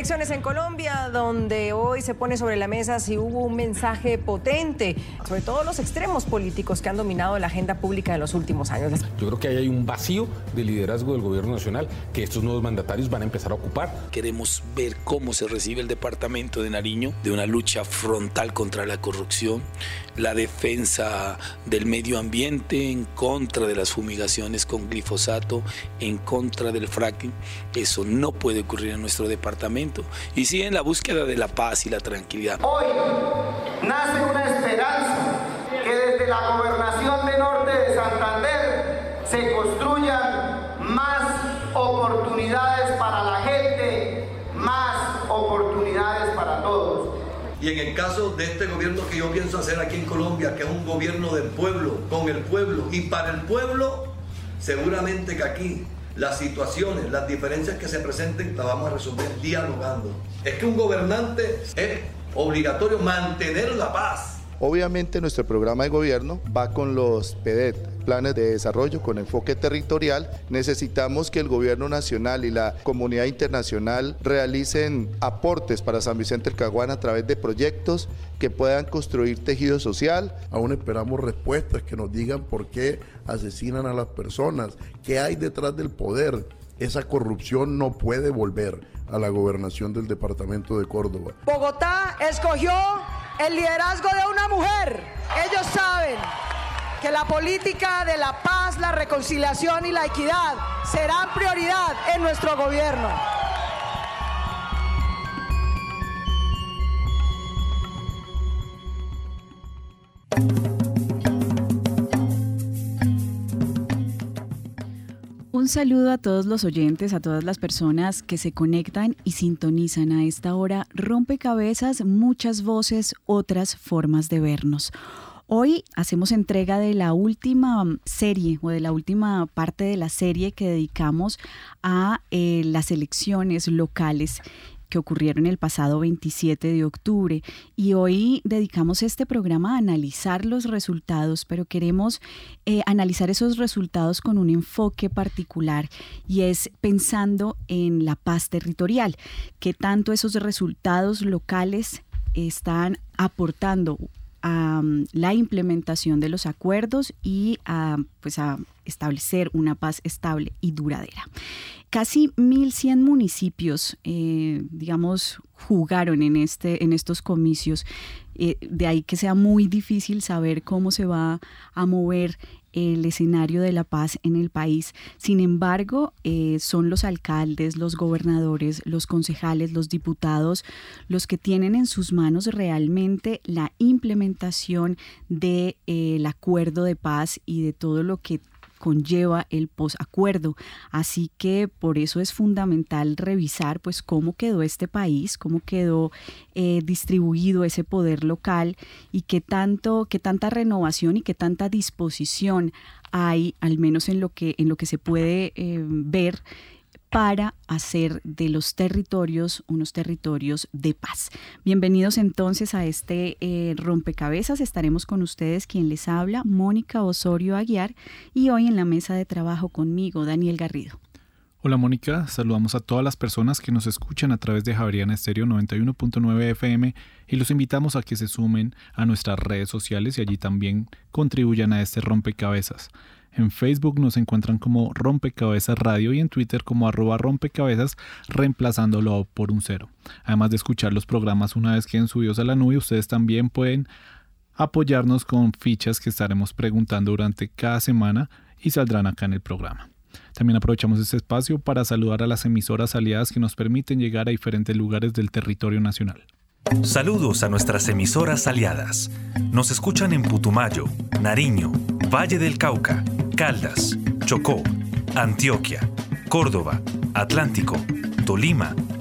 Elecciones en Colombia, donde hoy se pone sobre la mesa si hubo un mensaje potente, sobre todo los extremos políticos que han dominado la agenda pública en los últimos años. Yo creo que ahí hay un vacío de liderazgo del gobierno nacional que estos nuevos mandatarios van a empezar a ocupar. Queremos ver cómo se recibe el departamento de Nariño de una lucha frontal contra la corrupción, la defensa del medio ambiente en contra de las fumigaciones con glifosato, en contra del fracking. Eso no puede ocurrir en nuestro departamento. Y sí en la búsqueda de la paz y la tranquilidad. Hoy nace una esperanza que desde la gobernación de Norte de Santander se construyan más oportunidades para la gente, más oportunidades para todos. Y en el caso de este gobierno que yo pienso hacer aquí en Colombia, que es un gobierno del pueblo, con el pueblo y para el pueblo, seguramente que aquí las situaciones, las diferencias que se presenten, las vamos a resolver dialogando. Es que un gobernante es obligatorio mantener la paz. Obviamente nuestro programa de gobierno va con los PEDET, planes de desarrollo con enfoque territorial. Necesitamos que el gobierno nacional y la comunidad internacional realicen aportes para San Vicente del Caguán a través de proyectos que puedan construir tejido social. Aún esperamos respuestas que nos digan por qué asesinan a las personas, qué hay detrás del poder. Esa corrupción no puede volver a la gobernación del departamento de Córdoba. Bogotá escogió el liderazgo de una mujer. Ellos saben que la política de la paz, la reconciliación y la equidad serán prioridad en nuestro gobierno. Un saludo a todos los oyentes, a todas las personas que se conectan y sintonizan a esta hora. Rompecabezas, muchas voces, otras formas de vernos. Hoy hacemos entrega de la última serie o de la última parte de la serie que dedicamos a eh, las elecciones locales que ocurrieron el pasado 27 de octubre. Y hoy dedicamos este programa a analizar los resultados, pero queremos eh, analizar esos resultados con un enfoque particular y es pensando en la paz territorial, que tanto esos resultados locales están aportando a mm, la implementación de los acuerdos y a, pues a establecer una paz estable y duradera. Casi 1.100 municipios, eh, digamos, jugaron en, este, en estos comicios. Eh, de ahí que sea muy difícil saber cómo se va a mover el escenario de la paz en el país. Sin embargo, eh, son los alcaldes, los gobernadores, los concejales, los diputados los que tienen en sus manos realmente la implementación del de, acuerdo de paz y de todo lo que conlleva el posacuerdo. Así que por eso es fundamental revisar pues cómo quedó este país, cómo quedó eh, distribuido ese poder local y qué tanto, qué tanta renovación y qué tanta disposición hay, al menos en lo que, en lo que se puede eh, ver para hacer de los territorios unos territorios de paz. Bienvenidos entonces a este eh, rompecabezas. Estaremos con ustedes quien les habla, Mónica Osorio Aguiar, y hoy en la mesa de trabajo conmigo, Daniel Garrido. Hola Mónica, saludamos a todas las personas que nos escuchan a través de Javeriana Estéreo 91.9 FM y los invitamos a que se sumen a nuestras redes sociales y allí también contribuyan a este rompecabezas. En Facebook nos encuentran como Rompecabezas Radio y en Twitter como arroba rompecabezas, reemplazándolo por un cero. Además de escuchar los programas una vez queden subidos a la nube, ustedes también pueden apoyarnos con fichas que estaremos preguntando durante cada semana y saldrán acá en el programa. También aprovechamos este espacio para saludar a las emisoras aliadas que nos permiten llegar a diferentes lugares del territorio nacional. Saludos a nuestras emisoras aliadas. Nos escuchan en Putumayo, Nariño, Valle del Cauca, Caldas, Chocó, Antioquia, Córdoba, Atlántico, Tolima,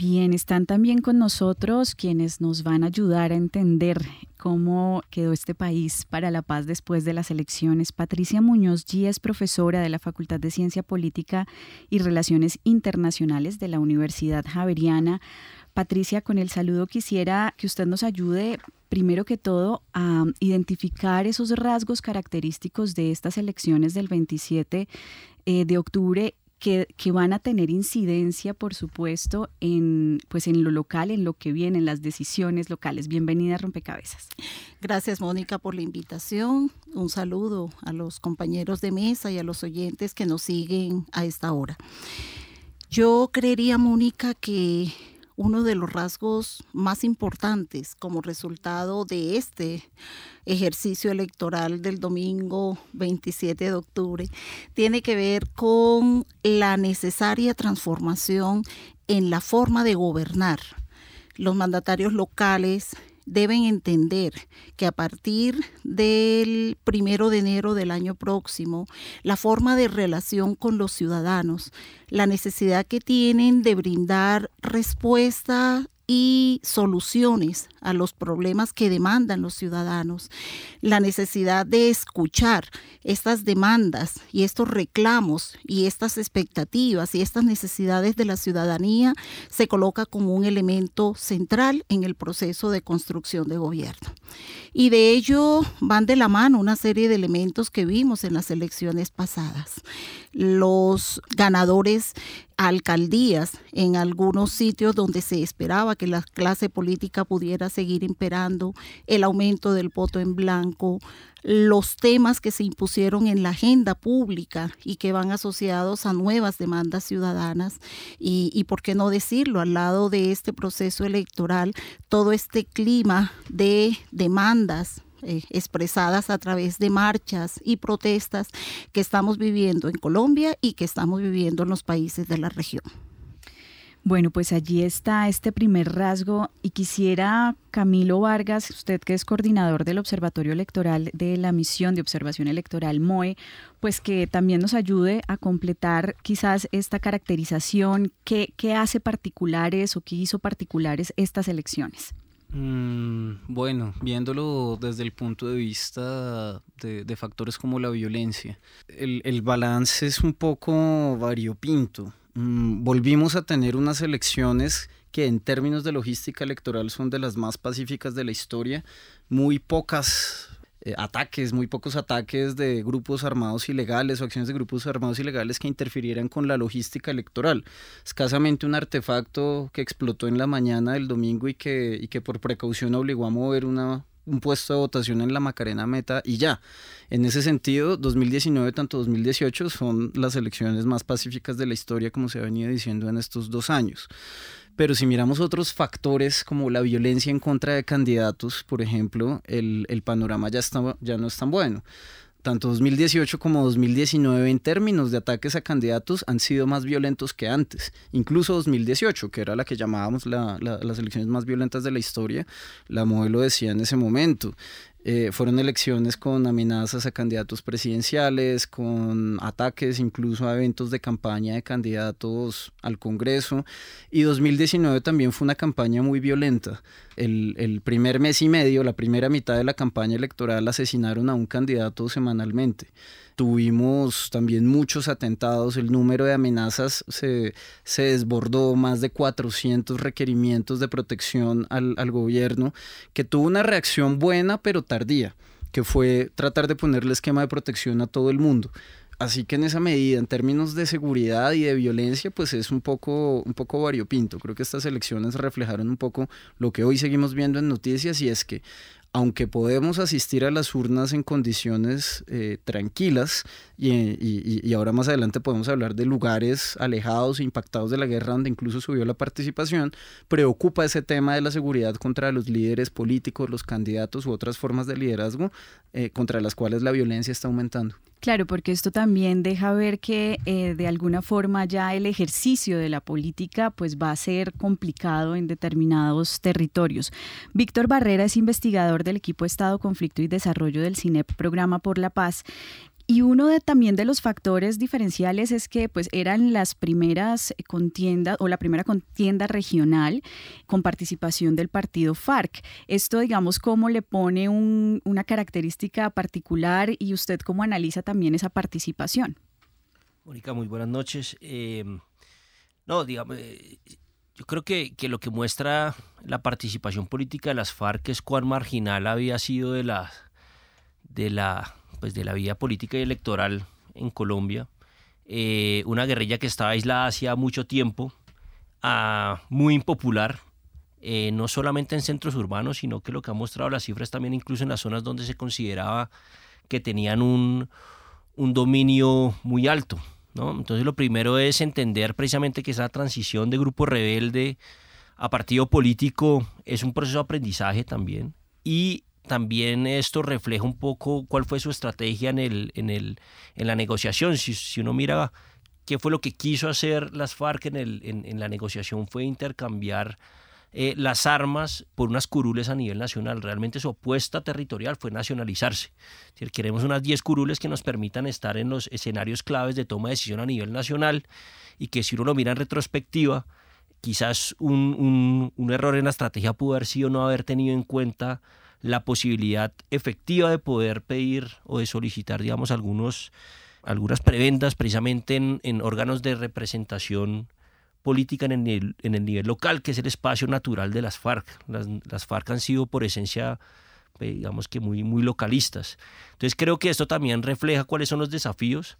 Bien, están también con nosotros quienes nos van a ayudar a entender cómo quedó este país para la paz después de las elecciones. Patricia Muñoz G es profesora de la Facultad de Ciencia Política y Relaciones Internacionales de la Universidad Javeriana. Patricia, con el saludo quisiera que usted nos ayude primero que todo a identificar esos rasgos característicos de estas elecciones del 27 eh, de octubre que, van a tener incidencia, por supuesto, en, pues en lo local, en lo que viene, en las decisiones locales. Bienvenida Rompecabezas. Gracias, Mónica, por la invitación. Un saludo a los compañeros de mesa y a los oyentes que nos siguen a esta hora. Yo creería, Mónica, que uno de los rasgos más importantes como resultado de este ejercicio electoral del domingo 27 de octubre tiene que ver con la necesaria transformación en la forma de gobernar. Los mandatarios locales deben entender que a partir del primero de enero del año próximo, la forma de relación con los ciudadanos, la necesidad que tienen de brindar respuesta y soluciones a los problemas que demandan los ciudadanos, la necesidad de escuchar estas demandas y estos reclamos y estas expectativas y estas necesidades de la ciudadanía se coloca como un elemento central en el proceso de construcción de gobierno. Y de ello van de la mano una serie de elementos que vimos en las elecciones pasadas. Los ganadores alcaldías en algunos sitios donde se esperaba que la clase política pudiera seguir imperando, el aumento del voto en blanco, los temas que se impusieron en la agenda pública y que van asociados a nuevas demandas ciudadanas y, y, por qué no decirlo, al lado de este proceso electoral, todo este clima de demandas eh, expresadas a través de marchas y protestas que estamos viviendo en Colombia y que estamos viviendo en los países de la región. Bueno, pues allí está este primer rasgo y quisiera, Camilo Vargas, usted que es coordinador del Observatorio Electoral de la Misión de Observación Electoral MOE, pues que también nos ayude a completar quizás esta caracterización, qué, qué hace particulares o qué hizo particulares estas elecciones. Mm, bueno, viéndolo desde el punto de vista de, factores como la violencia, el, balance es un poco variopinto. Mm, volvimos a tener unas elecciones que en términos de logística electoral son de las más pacíficas de la historia, muy pocas eh, ataques, muy pocos ataques de grupos armados ilegales o acciones de grupos armados ilegales que interfirieran con la logística electoral. Escasamente un artefacto que explotó en la mañana del domingo y que, y que por precaución obligó a mover una, un puesto de votación en la Macarena Meta y ya. En ese sentido, 2019 tanto 2018 son las elecciones más pacíficas de la historia, como se ha venido diciendo en estos dos años. Pero si miramos otros factores como la violencia en contra de candidatos, por ejemplo, el, el panorama ya, está, ya no es tan bueno tanto 2018 como 2019 en términos de ataques a candidatos han sido más violentos que antes. Incluso 2018, que era la que llamábamos las elecciones más violentas de la historia, la modelo decía en ese momento. Eh, fueron elecciones con amenazas a candidatos presidenciales, con ataques incluso a eventos de campaña de candidatos al Congreso. Y 2019 también fue una campaña muy violenta. El, el primer mes y medio, la primera mitad de la campaña electoral, asesinaron a un candidato semanalmente tuvimos también muchos atentados, el número de amenazas se, se desbordó, más de 400 requerimientos de protección al, al gobierno, que tuvo una reacción buena pero tardía, que fue tratar de ponerle esquema de protección a todo el mundo. Así que en esa medida, en términos de seguridad y de violencia, pues es un poco, un poco variopinto. Creo que estas elecciones reflejaron un poco lo que hoy seguimos viendo en noticias y es que aunque podemos asistir a las urnas en condiciones eh, tranquilas, y, ahora más adelante podemos hablar de lugares alejados e impactados de la guerra donde incluso subió la participación, preocupa ese tema de la seguridad contra los líderes políticos, los candidatos u otras formas de liderazgo eh, contra las cuales la violencia está aumentando. Claro, porque esto también deja ver que eh, de alguna forma ya el ejercicio de la política pues va a ser complicado en determinados territorios. Víctor Barrera es investigador del equipo Estado, Conflicto y Desarrollo del CINEP Programa por la Paz y uno de, también de los factores diferenciales es que pues eran las primeras contiendas o la primera contienda regional con participación del partido FARC. Esto, digamos, cómo le pone una característica particular y usted cómo analiza también esa participación. Mónica, muy buenas noches. Eh, no, digamos, eh, yo creo que, que, lo que muestra la participación política de las FARC es cuán marginal había sido de la, de la pues, de la vida política y electoral en Colombia. Eh, una guerrilla que estaba aislada hacía mucho tiempo, ah, muy impopular, eh, no solamente en centros urbanos, sino que lo que ha mostrado las cifras también incluso en las zonas donde se consideraba que tenían un, un dominio muy alto. ¿no? Entonces lo primero es entender precisamente que esa transición de grupo rebelde a partido político es un proceso de aprendizaje también y también esto refleja un poco cuál fue su estrategia en, el, en, el, en la negociación. Si, si uno mira qué fue lo que quiso hacer las FARC en, el, en, la negociación fue intercambiar eh, las armas por unas curules a nivel nacional. Realmente su apuesta territorial fue nacionalizarse. Queremos unas 10 curules que nos permitan estar en los escenarios claves de toma de decisión a nivel nacional y que si uno lo mira en retrospectiva, quizás un, un, un error en la estrategia pudo haber sido no haber tenido en cuenta la posibilidad efectiva de poder pedir o de solicitar, digamos, algunos, algunas preventas precisamente en, órganos de representación política en el, en el, nivel local, que es el espacio natural de las FARC. Las, FARC han sido por esencia, digamos que muy, muy localistas. Entonces creo que esto también refleja cuáles son los desafíos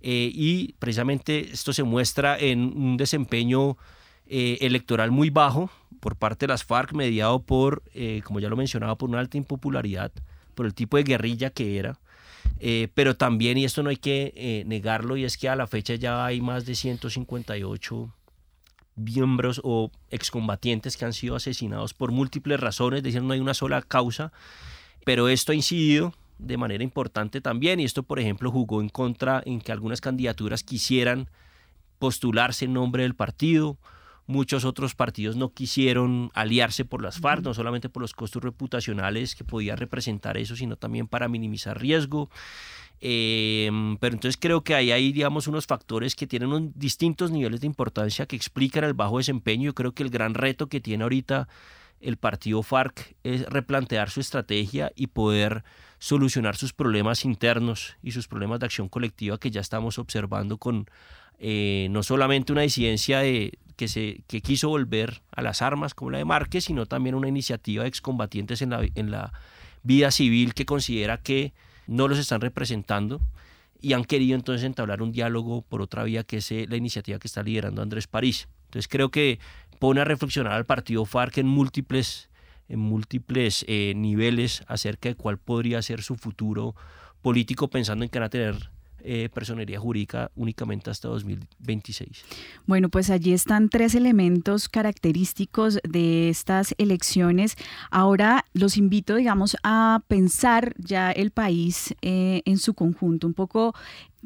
eh, y precisamente esto se muestra en un desempeño eh, electoral muy bajo por parte de las FARC, mediado por, eh, como ya lo mencionaba, por una alta impopularidad, por el tipo de guerrilla que era. Eh, pero también, y esto no hay que negarlo, y es que a la fecha ya hay más de 158 miembros o excombatientes que han sido asesinados por múltiples razones, es decir, no hay una sola causa, pero esto ha incidido de manera importante también, y esto, por ejemplo, jugó en contra en que algunas candidaturas quisieran postularse en nombre del partido, Muchos otros partidos no quisieron aliarse por las FARC, no solamente por los costos reputacionales que podía representar eso, sino también para minimizar riesgo. Em, pero entonces creo que ahí hay, digamos, unos factores que tienen unos distintos niveles de importancia que explican el bajo desempeño. Yo creo que el gran reto que tiene ahorita el partido FARC es replantear su estrategia y poder solucionar sus problemas internos y sus problemas de acción colectiva que ya estamos observando con eh, no solamente una disidencia de, que, se, que quiso volver a las armas como la de Márquez, sino también una iniciativa de excombatientes en la, en la vida civil que considera que no los están representando y han querido entonces entablar un diálogo por otra vía que es eh, la iniciativa que está liderando Andrés París. Entonces creo que pone a reflexionar al partido FARC en múltiples, en múltiples eh, niveles acerca de cuál podría ser su futuro político pensando en que van a tener eh, personería jurídica únicamente hasta 2026. Bueno, pues allí están tres elementos característicos de estas elecciones. Ahora los invito, digamos, a pensar ya el país eh, en su conjunto, un poco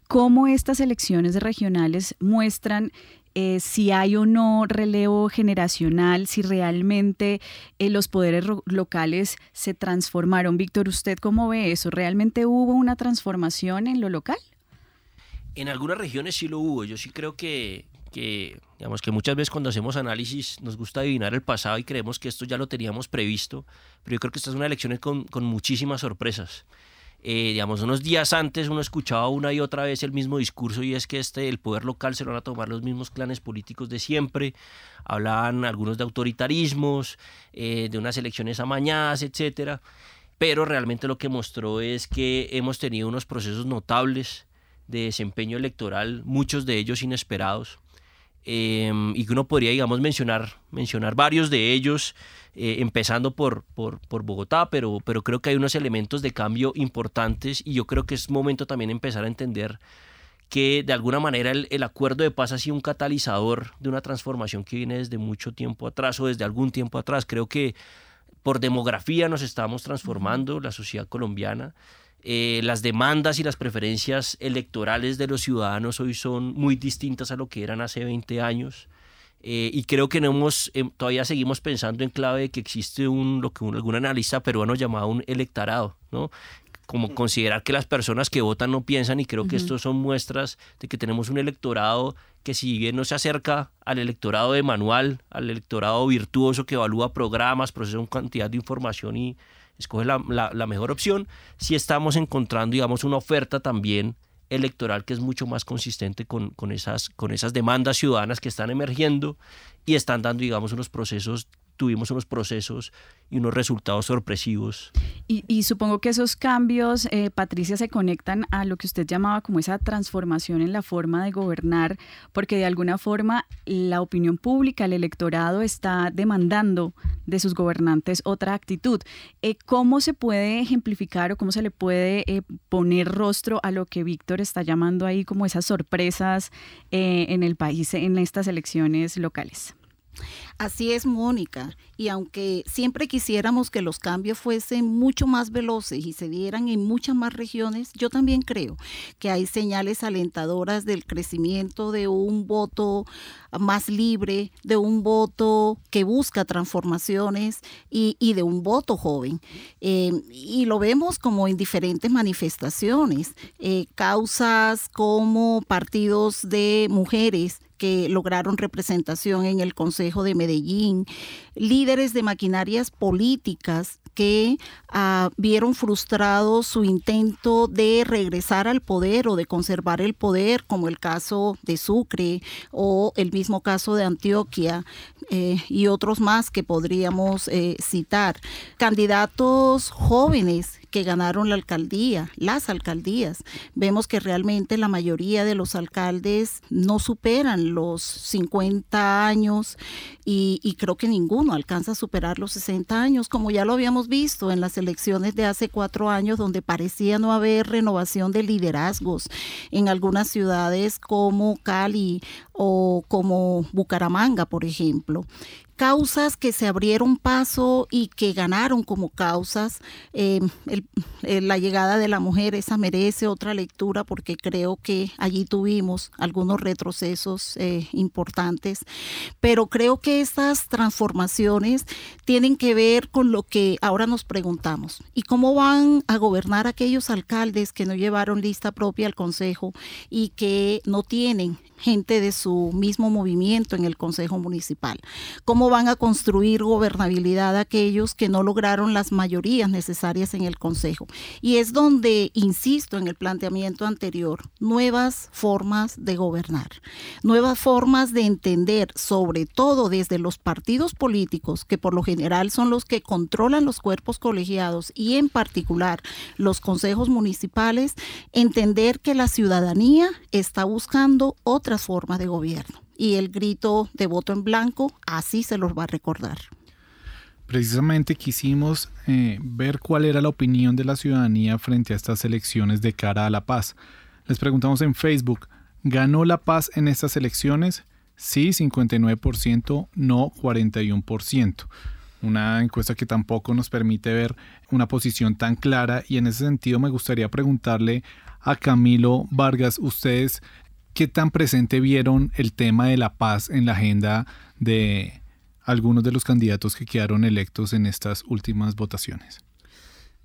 cómo estas elecciones regionales muestran eh, si hay o no relevo generacional, si realmente los poderes locales se transformaron. Víctor, ¿usted cómo ve eso? ¿Realmente hubo una transformación en lo local? En algunas regiones sí lo hubo. Yo sí creo que, digamos que muchas veces cuando hacemos análisis nos gusta adivinar el pasado y creemos que esto ya lo teníamos previsto, pero yo creo que esta es una elección con, con muchísimas sorpresas. Eh, digamos, unos días antes uno escuchaba una y otra vez el mismo discurso y es que este, el poder local se lo van a tomar los mismos clanes políticos de siempre. Hablaban algunos de autoritarismos, eh, de unas elecciones amañadas, etcétera. Pero realmente lo que mostró es que hemos tenido unos procesos notables de desempeño electoral, muchos de ellos inesperados, em, y que uno podría, digamos, mencionar, mencionar varios de ellos, eh, empezando por, por, por, Bogotá, pero, pero creo que hay unos elementos de cambio importantes y yo creo que es momento también empezar a entender que de alguna manera el, el, acuerdo de paz ha sido un catalizador de una transformación que viene desde mucho tiempo atrás o desde algún tiempo atrás. Creo que por demografía nos estamos transformando, la sociedad colombiana, eh, las demandas y las preferencias electorales de los ciudadanos hoy son muy distintas a lo que eran hace 20 años. Eh, y creo que no hemos, em, todavía seguimos pensando en clave de que existe un, lo que un, algún analista peruano llamaba un electorado, ¿no? como considerar que las personas que votan no piensan y creo que esto son muestras de que tenemos un electorado que si bien no se acerca al electorado de manual, al electorado virtuoso que evalúa programas, procesa una cantidad de información y escoge la, la, mejor opción, si estamos encontrando, digamos, una oferta también electoral que es mucho más consistente con, con, esas, con esas demandas ciudadanas que están emergiendo y están dando, digamos, unos procesos tuvimos unos procesos y unos resultados sorpresivos. Y, supongo que esos cambios, eh, Patricia, se conectan a lo que usted llamaba como esa transformación en la forma de gobernar, porque de alguna forma la opinión pública, el electorado está demandando de sus gobernantes otra actitud. Eh, ¿Cómo se puede ejemplificar o cómo se le puede eh, poner rostro a lo que Víctor está llamando ahí como esas sorpresas en el país en estas elecciones locales? Así es, Mónica. Y aunque siempre quisiéramos que los cambios fuesen mucho más veloces y se dieran en muchas más regiones, yo también creo que hay señales alentadoras del crecimiento de un voto más libre, de un voto que busca transformaciones y, de un voto joven. Eh, y lo vemos como en diferentes manifestaciones, eh, causas como partidos de mujeres que lograron representación en el Consejo de Medellín, líderes de maquinarias políticas que ah, vieron frustrado su intento de regresar al poder o de conservar el poder, como el caso de Sucre o el mismo caso de Antioquia eh, y otros más que podríamos eh, citar. Candidatos jóvenes que ganaron la alcaldía, las alcaldías. Vemos que realmente la mayoría de los alcaldes no superan los 50 años y, creo que ninguno alcanza a superar los 60 años, como ya lo habíamos visto en las elecciones de hace cuatro años, donde parecía no haber renovación de liderazgos en algunas ciudades como Cali o como Bucaramanga, por ejemplo causas que se abrieron paso y que ganaron como causas. Eh, la llegada de la mujer, esa merece otra lectura porque creo que allí tuvimos algunos retrocesos eh, importantes, pero creo que estas transformaciones tienen que ver con lo que ahora nos preguntamos y cómo van a gobernar aquellos alcaldes que no llevaron lista propia al Consejo y que no tienen gente de su mismo movimiento en el Consejo Municipal. ¿Cómo van a construir gobernabilidad aquellos que no lograron las mayorías necesarias en el Consejo? Y es donde, insisto en el planteamiento anterior, nuevas formas de gobernar, nuevas formas de entender, sobre todo desde los partidos políticos, que por lo general son los que controlan los cuerpos colegiados y en particular los consejos municipales, entender que la ciudadanía está buscando otra forma de gobierno. Y el grito de voto en blanco así se los va a recordar. Precisamente quisimos eh, ver cuál era la opinión de la ciudadanía frente a estas elecciones de cara a la paz. Les preguntamos en Facebook, ¿ganó la paz en estas elecciones? Sí, 59%, no 41% una encuesta que tampoco nos permite ver una posición tan clara y en ese sentido me gustaría preguntarle a Camilo Vargas, ustedes ¿Qué tan presente vieron el tema de la paz en la agenda de algunos de los candidatos que quedaron electos en estas últimas votaciones?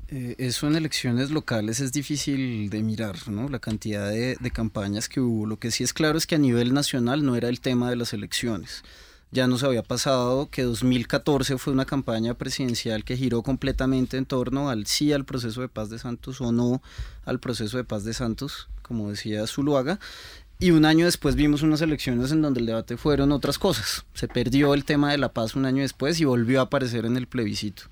Eh, eso en elecciones locales es difícil de mirar, ¿no? La cantidad de, de, campañas que hubo. Lo que sí es claro es que a nivel nacional no era el tema de las elecciones. Ya nos había pasado que 2014 fue una campaña presidencial que giró completamente en torno al sí al proceso de paz de Santos o no al proceso de paz de Santos, como decía Zuluaga. Y un año después vimos unas elecciones en donde el debate fueron otras cosas. Se perdió el tema de la paz un año después y volvió a aparecer en el plebiscito.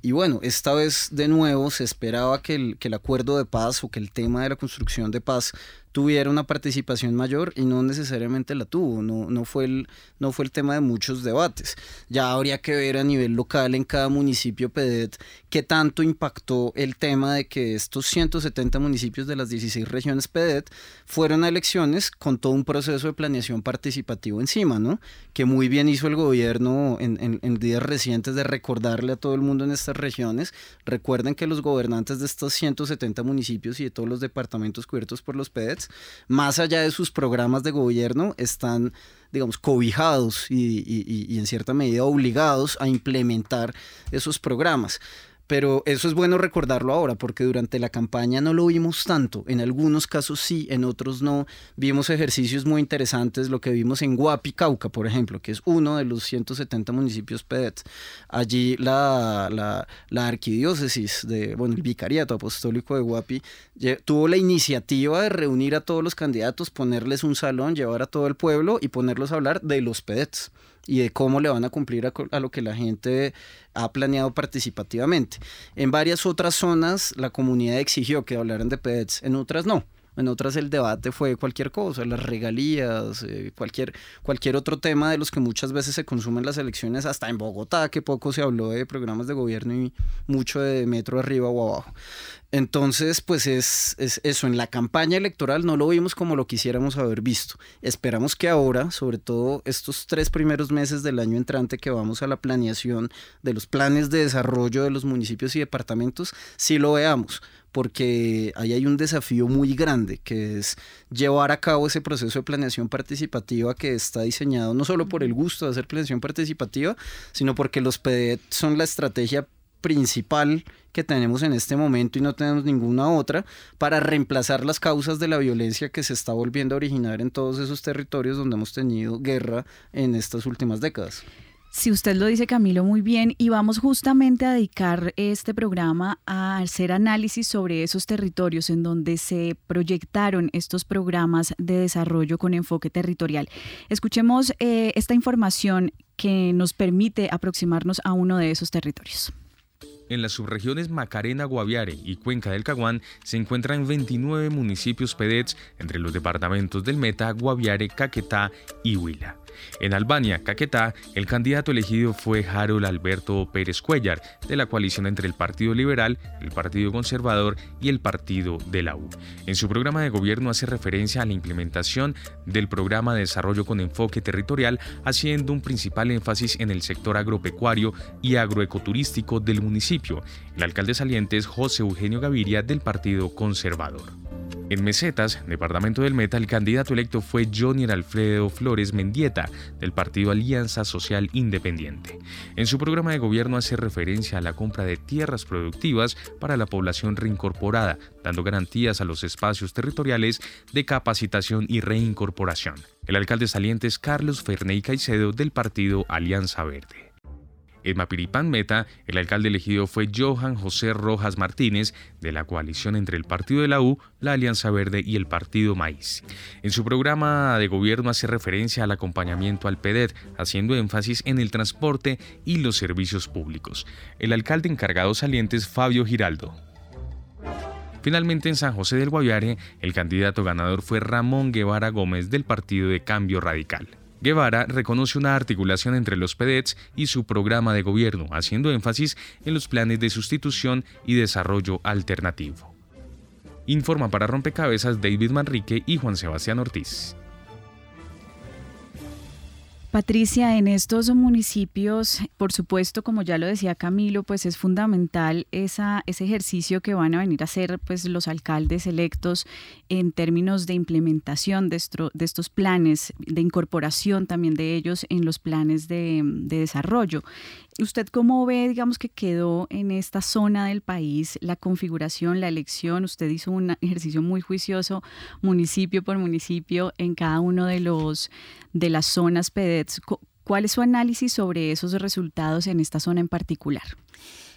Y bueno, esta vez de nuevo se esperaba que el, que el acuerdo de paz o que el tema de la construcción de paz tuviera una participación mayor y no necesariamente la tuvo, no, no, fue el, no fue el tema de muchos debates. Ya habría que ver a nivel local en cada municipio PEDET qué tanto impactó el tema de que estos 170 municipios de las 16 regiones PEDET fueron a elecciones con todo un proceso de planeación participativo encima, ¿no? Que muy bien hizo el gobierno en, en días recientes de recordarle a todo el mundo en estas regiones. Recuerden que los gobernantes de estos 170 municipios y de todos los departamentos cubiertos por los Más allá de sus programas de gobierno, están digamos, cobijados y, en cierta medida obligados a implementar esos programas. Pero eso es bueno recordarlo ahora, porque durante la campaña no lo vimos tanto. En algunos casos sí, en otros no. Vimos ejercicios muy interesantes, lo que vimos en Guapi, Cauca, por ejemplo, que es uno de los 170 municipios PEDET. Allí la, la, la arquidiócesis, de, bueno, el vicariato apostólico de Guapi, tuvo la iniciativa de reunir a todos los candidatos, ponerles un salón, llevar a todo el pueblo y ponerlos a hablar de los PEDETs y de cómo le van a cumplir a, lo que la gente ha planeado participativamente. En varias otras zonas la comunidad exigió que hablaran de PEDs, en otras no. En otras el debate fue cualquier cosa, las regalías, eh, cualquier, cualquier otro tema de los que muchas veces se consumen las elecciones, hasta en Bogotá, que poco se habló de programas de gobierno y mucho de metro arriba o abajo. Entonces, pues es, eso, en la campaña electoral no lo vimos como lo quisiéramos haber visto. Esperamos que ahora, sobre todo estos tres primeros meses del año entrante que vamos a la planeación de los planes de desarrollo de los municipios y departamentos, sí lo veamos, porque ahí hay un desafío muy grande, que es llevar a cabo ese proceso de planeación participativa que está diseñado no solo por el gusto de hacer planeación participativa, sino porque los PDET son la estrategia principal que tenemos en este momento y no tenemos ninguna otra para reemplazar las causas de la violencia que se está volviendo a originar en todos esos territorios donde hemos tenido guerra en estas últimas décadas. Si usted lo dice Camilo muy bien y vamos justamente a dedicar este programa a hacer análisis sobre esos territorios en donde se proyectaron estos programas de desarrollo con enfoque territorial. Escuchemos eh, esta información que nos permite aproximarnos a uno de esos territorios. En las subregiones Macarena, Guaviare y Cuenca del Caguán se encuentran 29 municipios PEDETs entre los departamentos del Meta, Guaviare, Caquetá y Huila. En Albania, Caquetá, el candidato elegido fue Harold Alberto Pérez Cuellar, de la coalición entre el Partido Liberal, el Partido Conservador y el Partido de la U. En su programa de gobierno hace referencia a la implementación del programa de desarrollo con enfoque territorial, haciendo un principal énfasis en el sector agropecuario y agroecoturístico del municipio. El alcalde saliente es José Eugenio Gaviria del Partido Conservador. En Mesetas, departamento del Meta, el candidato electo fue Johnny Alfredo Flores Mendieta, del partido Alianza Social Independiente. En su programa de gobierno hace referencia a la compra de tierras productivas para la población reincorporada, dando garantías a los espacios territoriales de capacitación y reincorporación. El alcalde saliente es Carlos Ferney Caicedo, del partido Alianza Verde. En Mapiripán Meta, el alcalde elegido fue Johan José Rojas Martínez, de la coalición entre el Partido de la U, la Alianza Verde y el Partido Maíz. En su programa de gobierno hace referencia al acompañamiento al PEDET, haciendo énfasis en el transporte y los servicios públicos. El alcalde encargado saliente es Fabio Giraldo. Finalmente, en San José del Guaviare, el candidato ganador fue Ramón Guevara Gómez del Partido de Cambio Radical. Guevara reconoce una articulación entre los PEDETs y su programa de gobierno, haciendo énfasis en los planes de sustitución y desarrollo alternativo. Informa para Rompecabezas David Manrique y Juan Sebastián Ortiz. Patricia, en estos municipios, por supuesto, como ya lo decía Camilo, pues es fundamental esa, ese ejercicio que van a venir a hacer pues, los alcaldes electos en términos de implementación de, de estos planes, de incorporación también de ellos en los planes de, de desarrollo. ¿Usted cómo ve, digamos, que quedó en esta zona del país la configuración, la elección? Usted hizo un ejercicio muy juicioso, municipio por municipio, en cada uno de los de las zonas ¿Cuál es su análisis sobre esos resultados en esta zona en particular?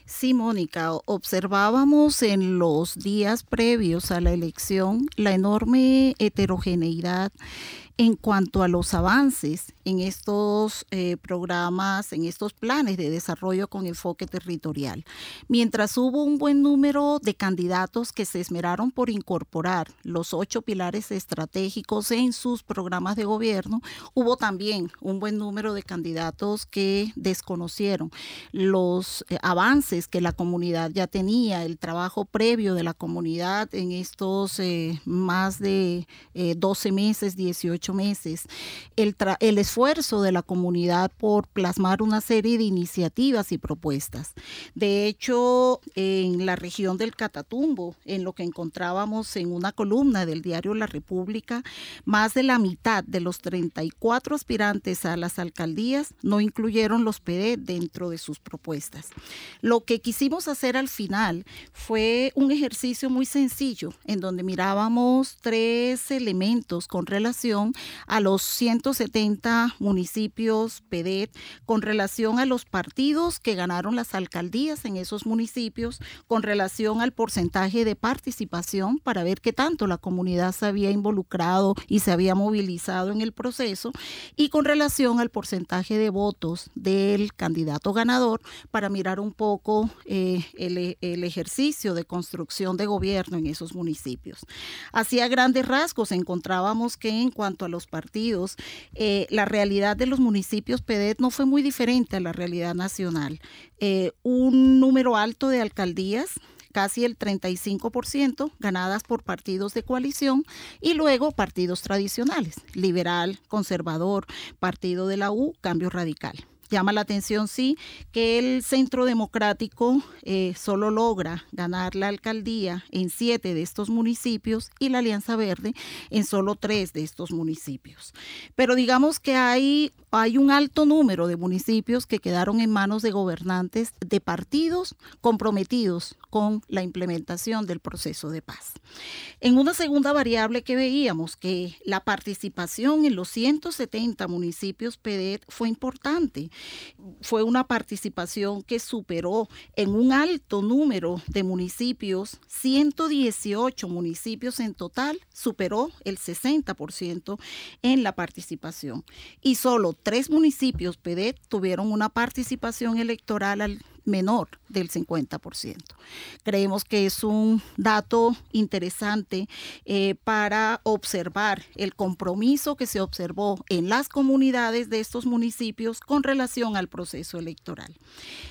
Sí, Mónica, observábamos en los días previos a la elección la enorme heterogeneidad en cuanto a los avances en estos eh, programas, en estos planes de desarrollo con enfoque territorial. Mientras hubo un buen número de candidatos que se esmeraron por incorporar los ocho pilares estratégicos en sus programas de gobierno, hubo también un buen número de candidatos que desconocieron los eh, avances que la comunidad ya tenía, el trabajo previo de la comunidad en estos eh, más de 12 meses, 18 meses, el, el esfuerzo de la comunidad por plasmar una serie de iniciativas y propuestas. De hecho, en la región del Catatumbo, en lo que encontrábamos en una columna del diario La República, más de la mitad de los 34 aspirantes a las alcaldías no incluyeron los PD dentro de sus propuestas. Lo que quisimos hacer al final fue un ejercicio muy sencillo en donde mirábamos tres elementos con relación a los 170 municipios PEDET con relación a los partidos que ganaron las alcaldías en esos municipios, con relación al porcentaje de participación para ver qué tanto la comunidad se había involucrado y se había movilizado en el proceso, y con relación al porcentaje de votos del candidato ganador para mirar un poco eh, el, ejercicio de construcción de gobierno en esos municipios. Hacia grandes rasgos encontrábamos que en cuanto a los partidos, eh, la realidad de los municipios PEDET no fue muy diferente a la realidad nacional. Eh, un número alto de alcaldías, casi el 35%, ganadas por partidos de coalición y luego partidos tradicionales, liberal, conservador, partido de la U, cambio radical. Llama la atención, sí, que el Centro Democrático eh, solo logra ganar la alcaldía en siete de estos municipios y la Alianza Verde en solo tres de estos municipios. Pero digamos que hay, hay un alto número de municipios que quedaron en manos de gobernantes de partidos comprometidos con la implementación del proceso de paz. En una segunda variable que veíamos que la participación en los 170 municipios PEDET fue importante fue una participación que superó en un alto número de municipios, 118 municipios en total, superó el 60% en la participación. Y solo tres municipios PEDET tuvieron una participación electoral al menor del 50%. Creemos que es un dato interesante eh, para observar el compromiso que se observó en las comunidades de estos municipios con relación al proceso electoral.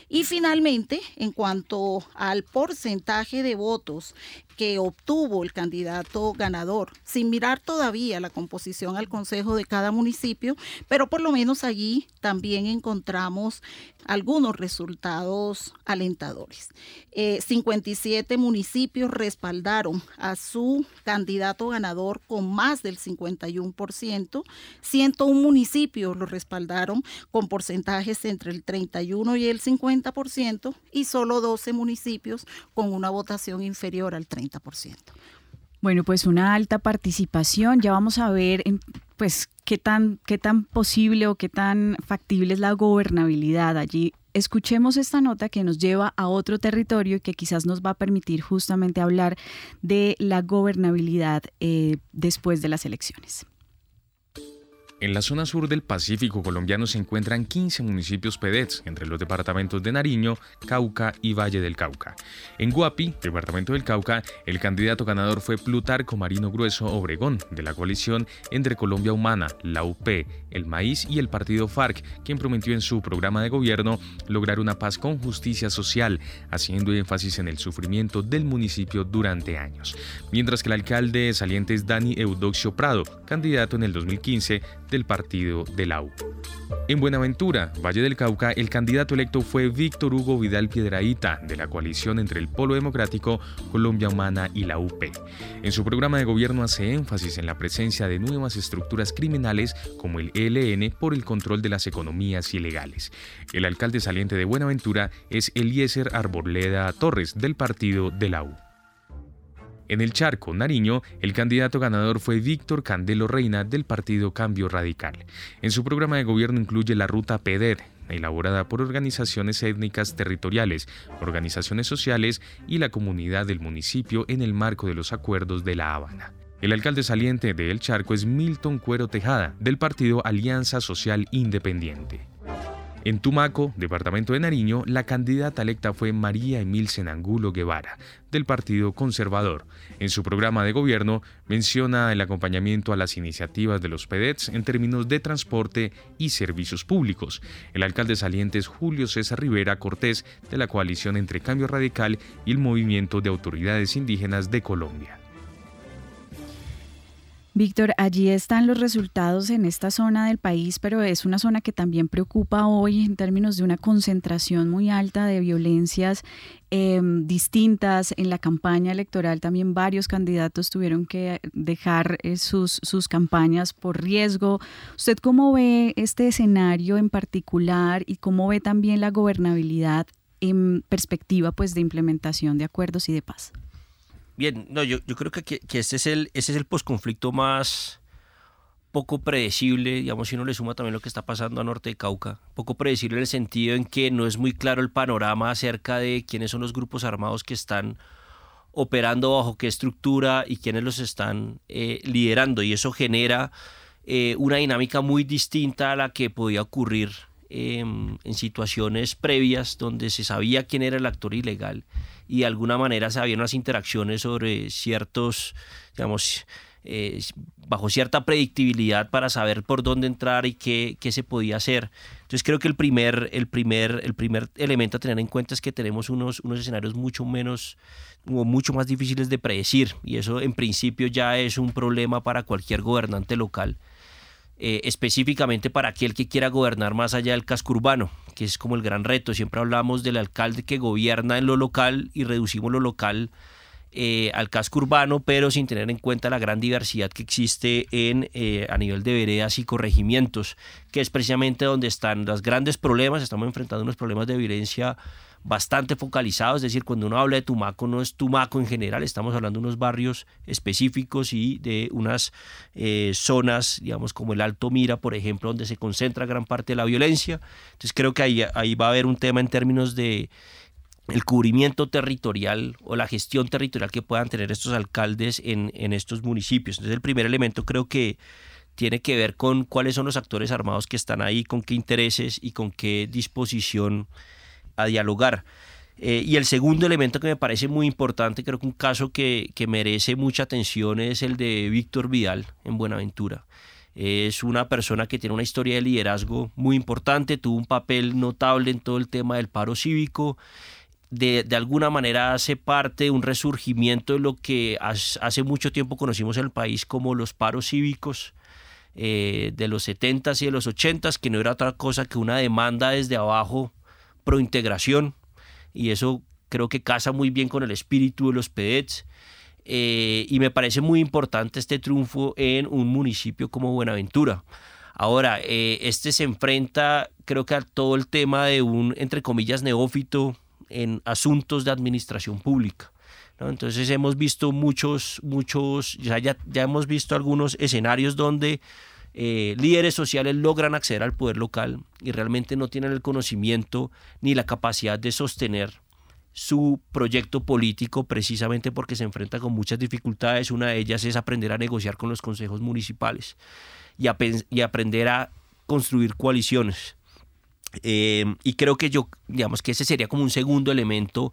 Y finalmente, en cuanto al porcentaje de votos que obtuvo el candidato ganador, sin mirar todavía la composición al consejo de cada municipio, pero por lo menos allí también encontramos algunos resultados alentadores. 57 eh, municipios respaldaron a su candidato ganador con más del 51%, 101 municipios lo respaldaron con porcentajes entre el 31 y el 50% y solo 12 municipios con una votación inferior al 30%. Bueno, pues una alta participación. Ya vamos a ver, pues, qué tan, qué tan posible o qué tan factible es la gobernabilidad allí. Escuchemos esta nota que nos lleva a otro territorio y que quizás nos va a permitir justamente hablar de la gobernabilidad eh, después de las elecciones. En la zona sur del Pacífico colombiano se encuentran 15 municipios PEDETs, entre los departamentos de Nariño, Cauca y Valle del Cauca. En Guapi, departamento del Cauca, el candidato ganador fue Plutarco Marino Grueso Obregón, de la coalición entre Colombia Humana, la UP, el Maíz y el partido FARC, quien prometió en su programa de gobierno lograr una paz con justicia social, haciendo énfasis en el sufrimiento del municipio durante años. Mientras que el alcalde saliente es Dani Eudoxio Prado, candidato en el 2015, del partido de la U. En Buenaventura, Valle del Cauca, el candidato electo fue Víctor Hugo Vidal Piedraíta, de la coalición entre el Polo Democrático, Colombia Humana y la UP. En su programa de gobierno hace énfasis en la presencia de nuevas estructuras criminales como el ELN por el control de las economías ilegales. El alcalde saliente de Buenaventura es Eliezer Arboleda Torres, del partido de la U. En el Charco, Nariño, el candidato ganador fue Víctor Candelo Reina del partido Cambio Radical. En su programa de gobierno incluye la ruta PEDER, elaborada por organizaciones étnicas territoriales, organizaciones sociales y la comunidad del municipio en el marco de los acuerdos de La Habana. El alcalde saliente de El Charco es Milton Cuero Tejada, del partido Alianza Social Independiente. En Tumaco, departamento de Nariño, la candidata electa fue María Emil Senangulo Guevara, del Partido Conservador. En su programa de gobierno menciona el acompañamiento a las iniciativas de los PEDETs en términos de transporte y servicios públicos. El alcalde saliente es Julio César Rivera Cortés, de la coalición entre Cambio Radical y el Movimiento de Autoridades Indígenas de Colombia. Víctor, allí están los resultados en esta zona del país, pero es una zona que también preocupa hoy en términos de una concentración muy alta de violencias em, distintas. En la campaña electoral también varios candidatos tuvieron que dejar eh, sus, sus campañas por riesgo. ¿Usted cómo ve este escenario en particular y cómo ve también la gobernabilidad en perspectiva pues, de implementación de acuerdos y de paz? Bien, no, yo, yo creo que, que, este es el, ese es el posconflicto más poco predecible, digamos, si uno le suma también lo que está pasando a Norte de Cauca, poco predecible en el sentido en que no es muy claro el panorama acerca de quiénes son los grupos armados que están operando bajo qué estructura y quiénes los están eh, liderando. Y eso genera eh, una dinámica muy distinta a la que podía ocurrir em, en situaciones previas donde se sabía quién era el actor ilegal y de alguna manera se había unas interacciones sobre ciertos, digamos, eh, bajo cierta predictibilidad para saber por dónde entrar y qué, qué, se podía hacer. Entonces creo que el primer, el, primer, el primer elemento a tener en cuenta es que tenemos unos, unos escenarios mucho menos o mucho más difíciles de predecir y eso en principio ya es un problema para cualquier gobernante local. Eh, específicamente para aquel que quiera gobernar más allá del casco urbano, que es como el gran reto. Siempre hablamos del alcalde que gobierna en lo local y reducimos lo local eh, al casco urbano, pero sin tener en cuenta la gran diversidad que existe en, eh, a nivel de veredas y corregimientos, que es precisamente donde están los grandes problemas. Estamos enfrentando unos problemas de violencia bastante focalizado, es decir, cuando uno habla de Tumaco no es Tumaco en general, estamos hablando de unos barrios específicos y de unas eh, zonas, digamos, como el Alto Mira, por ejemplo, donde se concentra gran parte de la violencia. Entonces creo que ahí, ahí va a haber un tema en términos de el cubrimiento territorial o la gestión territorial que puedan tener estos alcaldes en, en estos municipios. Entonces el primer elemento creo que tiene que ver con cuáles son los actores armados que están ahí, con qué intereses y con qué disposición a dialogar. Eh, y el segundo elemento que me parece muy importante, creo que un caso que, que merece mucha atención es el de Víctor Vidal en Buenaventura. Es una persona que tiene una historia de liderazgo muy importante, tuvo un papel notable en todo el tema del paro cívico. De, de, alguna manera hace parte de un resurgimiento de lo que hace mucho tiempo conocimos en el país como los paros cívicos eh, de los 70s y de los 80s, que no era otra cosa que una demanda desde abajo prointegración y eso creo que casa muy bien con el espíritu de los PEDETs. Eh, y me parece muy importante este triunfo en un municipio como Buenaventura. Ahora, eh, este se enfrenta, creo que a todo el tema de un, entre comillas, neófito en asuntos de administración pública. Entonces hemos visto muchos, muchos, ya, ya, ya hemos visto algunos escenarios donde eh, líderes sociales logran acceder al poder local y realmente no tienen el conocimiento ni la capacidad de sostener su proyecto político precisamente porque se enfrenta con muchas dificultades. Una de ellas es aprender a negociar con los consejos municipales y, aprender a construir coaliciones. Eh, y creo que yo, digamos que ese sería como un segundo elemento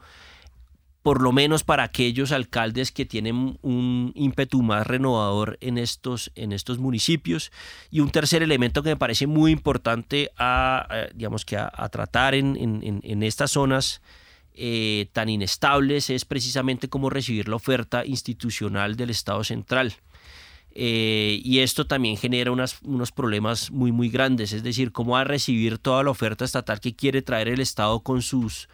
por lo menos para aquellos alcaldes que tienen un ímpetu más renovador en estos, en estos municipios. Y un tercer elemento que me parece muy importante a, digamos que a, tratar en, en, estas zonas eh, tan inestables es precisamente cómo recibir la oferta institucional del Estado central. Eh, y esto también genera unos problemas muy, muy grandes, es decir, cómo va a recibir toda la oferta estatal que quiere traer el Estado con sus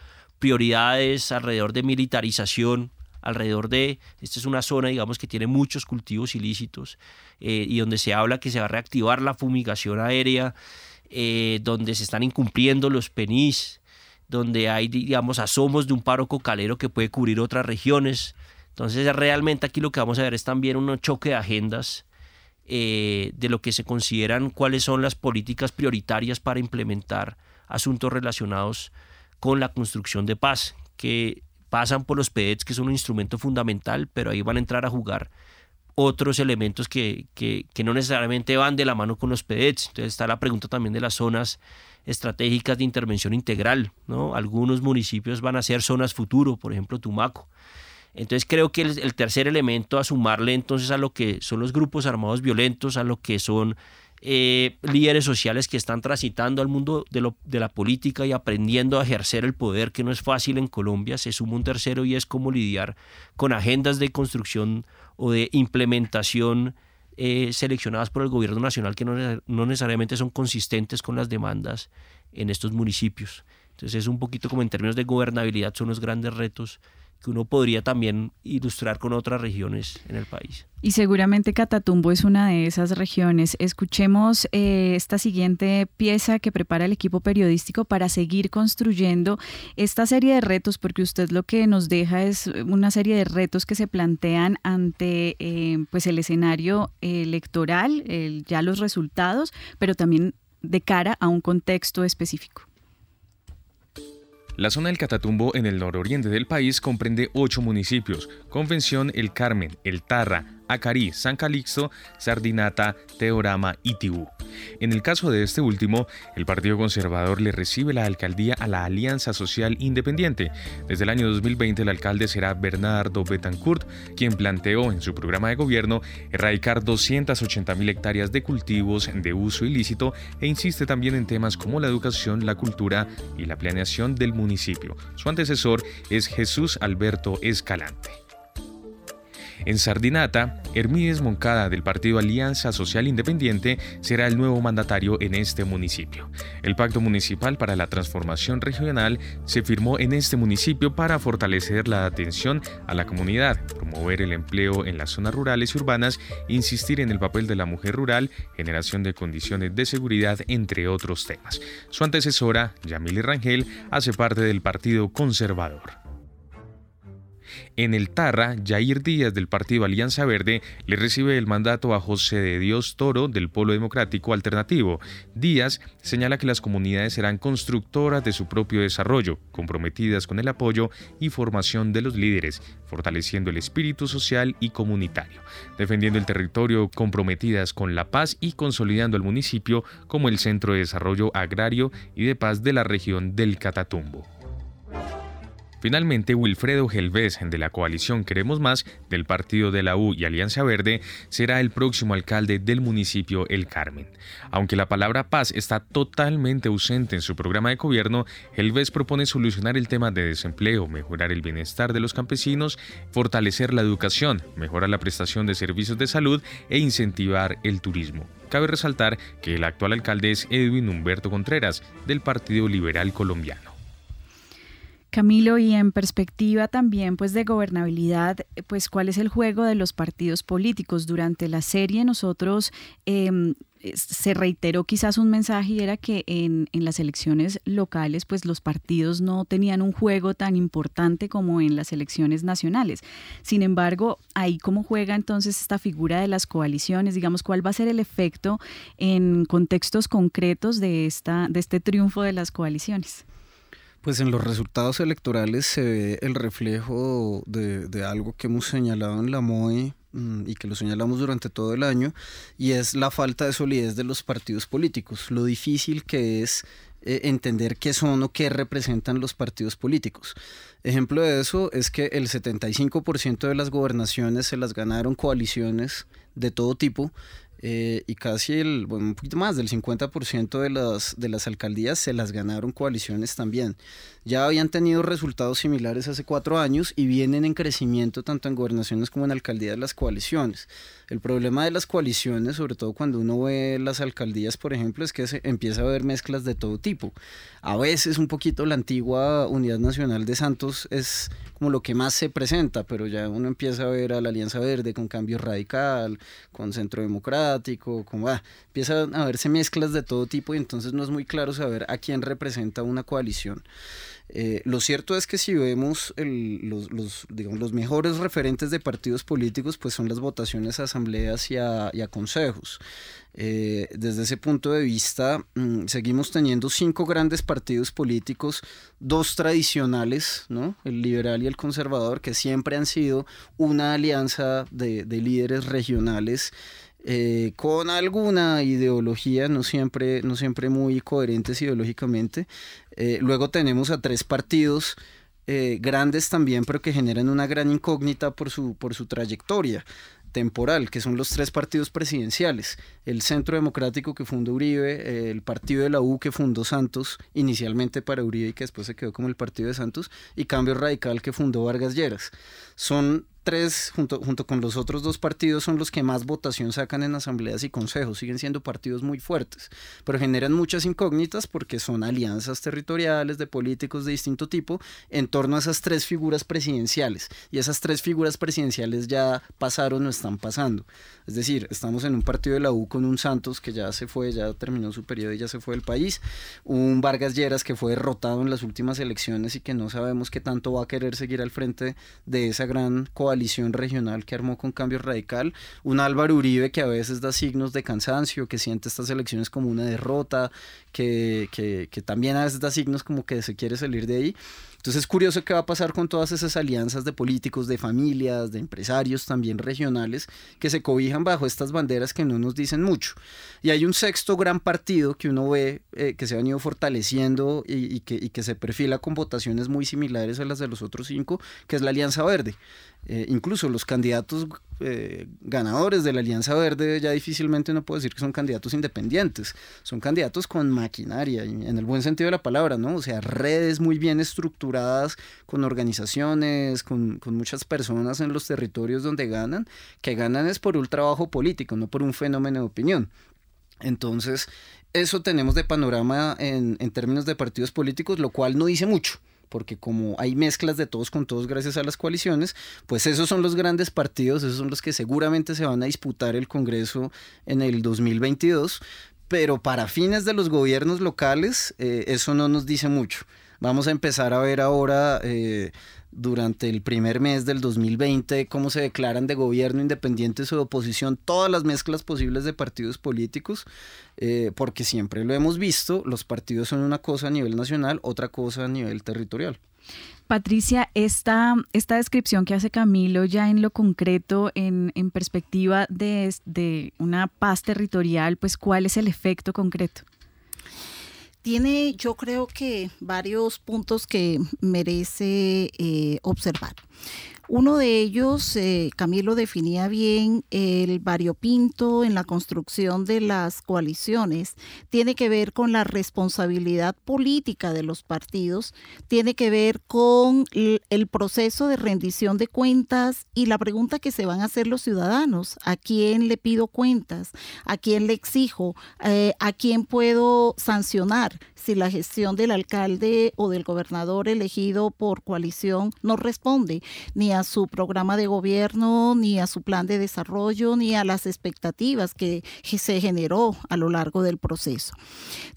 prioridades alrededor de militarización, alrededor de, esta es una zona, digamos, que tiene muchos cultivos ilícitos eh, y donde se habla que se va a reactivar la fumigación aérea, eh, donde se están incumpliendo los PENIS, donde hay, digamos, asomos de un paro cocalero que puede cubrir otras regiones. Entonces, realmente aquí lo que vamos a ver es también un choque de agendas eh, de lo que se consideran cuáles son las políticas prioritarias para implementar asuntos relacionados con la construcción de paz, que pasan por los PEDs, que son un instrumento fundamental, pero ahí van a entrar a jugar otros elementos que, que, que, no necesariamente van de la mano con los PEDETs. Entonces está la pregunta también de las zonas estratégicas de intervención integral. ¿no? Algunos municipios van a ser zonas futuro, por ejemplo Tumaco. Entonces creo que el, tercer elemento a sumarle entonces a lo que son los grupos armados violentos, a lo que son eh, líderes sociales que están transitando al mundo de, la política y aprendiendo a ejercer el poder, que no es fácil en Colombia, se suma un tercero y es cómo lidiar con agendas de construcción o de implementación eh, seleccionadas por el gobierno nacional que no, no necesariamente son consistentes con las demandas en estos municipios. Entonces es un poquito como en términos de gobernabilidad son los grandes retos que uno podría también ilustrar con otras regiones en el país. Y seguramente Catatumbo es una de esas regiones. Escuchemos eh, esta siguiente pieza que prepara el equipo periodístico para seguir construyendo esta serie de retos, porque usted lo que nos deja es una serie de retos que se plantean ante eh, pues el escenario electoral, ya los resultados, pero también de cara a un contexto específico. La zona del Catatumbo en el nororiente del país comprende ocho municipios, Convención El Carmen, El Tarra, Acarí, San Calixto, Sardinata, Teorama y Tibú. En el caso de este último, el Partido Conservador le recibe la alcaldía a la Alianza Social Independiente. Desde el año 2020 el alcalde será Bernardo Betancourt, quien planteó en su programa de gobierno erradicar 280.000 hectáreas de cultivos de uso ilícito e insiste también en temas como la educación, la cultura y la planeación del municipio. Su antecesor es Jesús Alberto Escalante. En Sardinata, Hermídez Moncada del partido Alianza Social Independiente será el nuevo mandatario en este municipio. El Pacto Municipal para la Transformación Regional se firmó en este municipio para fortalecer la atención a la comunidad, promover el empleo en las zonas rurales y urbanas, insistir en el papel de la mujer rural, generación de condiciones de seguridad, entre otros temas. Su antecesora, Yamile Rangel, hace parte del Partido Conservador. En el Tarra, Jair Díaz del partido Alianza Verde le recibe el mandato a José de Dios Toro del Polo Democrático Alternativo. Díaz señala que las comunidades serán constructoras de su propio desarrollo, comprometidas con el apoyo y formación de los líderes, fortaleciendo el espíritu social y comunitario, defendiendo el territorio, comprometidas con la paz y consolidando el municipio como el centro de desarrollo agrario y de paz de la región del Catatumbo. Finalmente, Wilfredo Gelvez, de la coalición Queremos Más, del partido de la U y Alianza Verde, será el próximo alcalde del municipio El Carmen. Aunque la palabra paz está totalmente ausente en su programa de gobierno, Gelvez propone solucionar el tema de desempleo, mejorar el bienestar de los campesinos, fortalecer la educación, mejorar la prestación de servicios de salud e incentivar el turismo. Cabe resaltar que el actual alcalde es Edwin Humberto Contreras, del Partido Liberal Colombiano. Camilo, y en perspectiva también pues de gobernabilidad, pues cuál es el juego de los partidos políticos. Durante la serie nosotros em, se reiteró quizás un mensaje y era que en, en, las elecciones locales pues los partidos no tenían un juego tan importante como en las elecciones nacionales. Sin embargo, ahí cómo juega entonces esta figura de las coaliciones, digamos, cuál va a ser el efecto en contextos concretos de, esta, de este triunfo de las coaliciones. Pues en los resultados electorales se ve el reflejo de, algo que hemos señalado en la MOE mm, y que lo señalamos durante todo el año, y es la falta de solidez de los partidos políticos, lo difícil que es eh, entender qué son o qué representan los partidos políticos. Ejemplo de eso es que el 75% de las gobernaciones se las ganaron coaliciones de todo tipo eh, y casi el, bueno, un poquito más del 50% de las, de las alcaldías se las ganaron coaliciones también. Ya habían tenido resultados similares hace cuatro años y vienen en crecimiento tanto en gobernaciones como en alcaldías las coaliciones. El problema de las coaliciones, sobre todo cuando uno ve las alcaldías, por ejemplo, es que se empieza a ver mezclas de todo tipo. A veces un poquito la antigua Unidad Nacional de Santos es como lo que más se presenta, pero ya uno empieza a ver a la Alianza Verde con Cambio Radical, con Centro Democrático, como ah, empiezan a verse mezclas de todo tipo y entonces no es muy claro saber a quién representa una coalición. Eh, lo cierto es que si vemos los, los, digamos, los mejores referentes de partidos políticos, pues son las votaciones a asambleas y a, consejos. Eh, desde ese punto de vista, mm, seguimos teniendo cinco grandes partidos políticos, dos tradicionales, ¿no? el liberal y el conservador, que siempre han sido una alianza de, de líderes regionales eh, con alguna ideología, no siempre, no siempre muy coherentes ideológicamente. Eh, luego tenemos a tres partidos eh, grandes también, pero que generan una gran incógnita por su, por su trayectoria temporal, que son los tres partidos presidenciales, el Centro Democrático que fundó Uribe, el partido de la U que fundó Santos, inicialmente para Uribe y que después se quedó como el partido de Santos, y Cambio Radical que fundó Vargas Lleras. Son tres, junto, junto con los otros dos partidos, son los que más votación sacan en asambleas y consejos. Siguen siendo partidos muy fuertes, pero generan muchas incógnitas porque son alianzas territoriales de políticos de distinto tipo en torno a esas tres figuras presidenciales. Y esas tres figuras presidenciales ya pasaron o están pasando. Es decir, estamos en un partido de la U con un Santos que ya se fue, ya terminó su periodo y ya se fue del país. Un Vargas Lleras que fue derrotado en las últimas elecciones y que no sabemos qué tanto va a querer seguir al frente de esa gran coalición regional que armó con Cambio Radical. Un Álvaro Uribe que a veces da signos de cansancio, que siente estas elecciones como una derrota, que, que, que también a veces da signos como que se quiere salir de ahí. Entonces es curioso qué va a pasar con todas esas alianzas de políticos, de familias, de empresarios también regionales que se cobijan bajo estas banderas que no nos dicen mucho. Y hay un sexto gran partido que uno ve eh, que se ha venido fortaleciendo y, que, y que se perfila con votaciones muy similares a las de los otros cinco, que es la Alianza Verde. Eh, incluso los candidatos eh, ganadores de la Alianza Verde ya difícilmente uno puede decir que son candidatos independientes, son candidatos con maquinaria, en el buen sentido de la palabra, ¿no? O sea, redes muy bien estructuradas, con organizaciones, con, con muchas personas en los territorios donde ganan, que ganan es por un trabajo político, no por un fenómeno de opinión. Entonces, eso tenemos de panorama en, en términos de partidos políticos, lo cual no dice mucho porque como hay mezclas de todos con todos gracias a las coaliciones, pues esos son los grandes partidos, esos son los que seguramente se van a disputar el Congreso en el 2022, pero para fines de los gobiernos locales eh, eso no nos dice mucho. Vamos a empezar a ver ahora eh, durante el primer mes del 2020 cómo se declaran de gobierno independientes o de oposición todas las mezclas posibles de partidos políticos, eh, porque siempre lo hemos visto, los partidos son una cosa a nivel nacional, otra cosa a nivel territorial. Patricia, esta, esta descripción que hace Camilo ya en lo concreto, en, en perspectiva de, de una paz territorial, pues ¿cuál es el efecto concreto? Tiene yo creo que varios puntos que merece eh, observar. Uno de ellos, eh, Camilo definía bien el variopinto en la construcción de las coaliciones, tiene que ver con la responsabilidad política de los partidos, tiene que ver con el proceso de rendición de cuentas y la pregunta que se van a hacer los ciudadanos, ¿a quién le pido cuentas? ¿A quién le exijo? Eh, ¿A quién puedo sancionar? si la gestión del alcalde o del gobernador elegido por coalición no responde ni a su programa de gobierno, ni a su plan de desarrollo, ni a las expectativas que se generó a lo largo del proceso.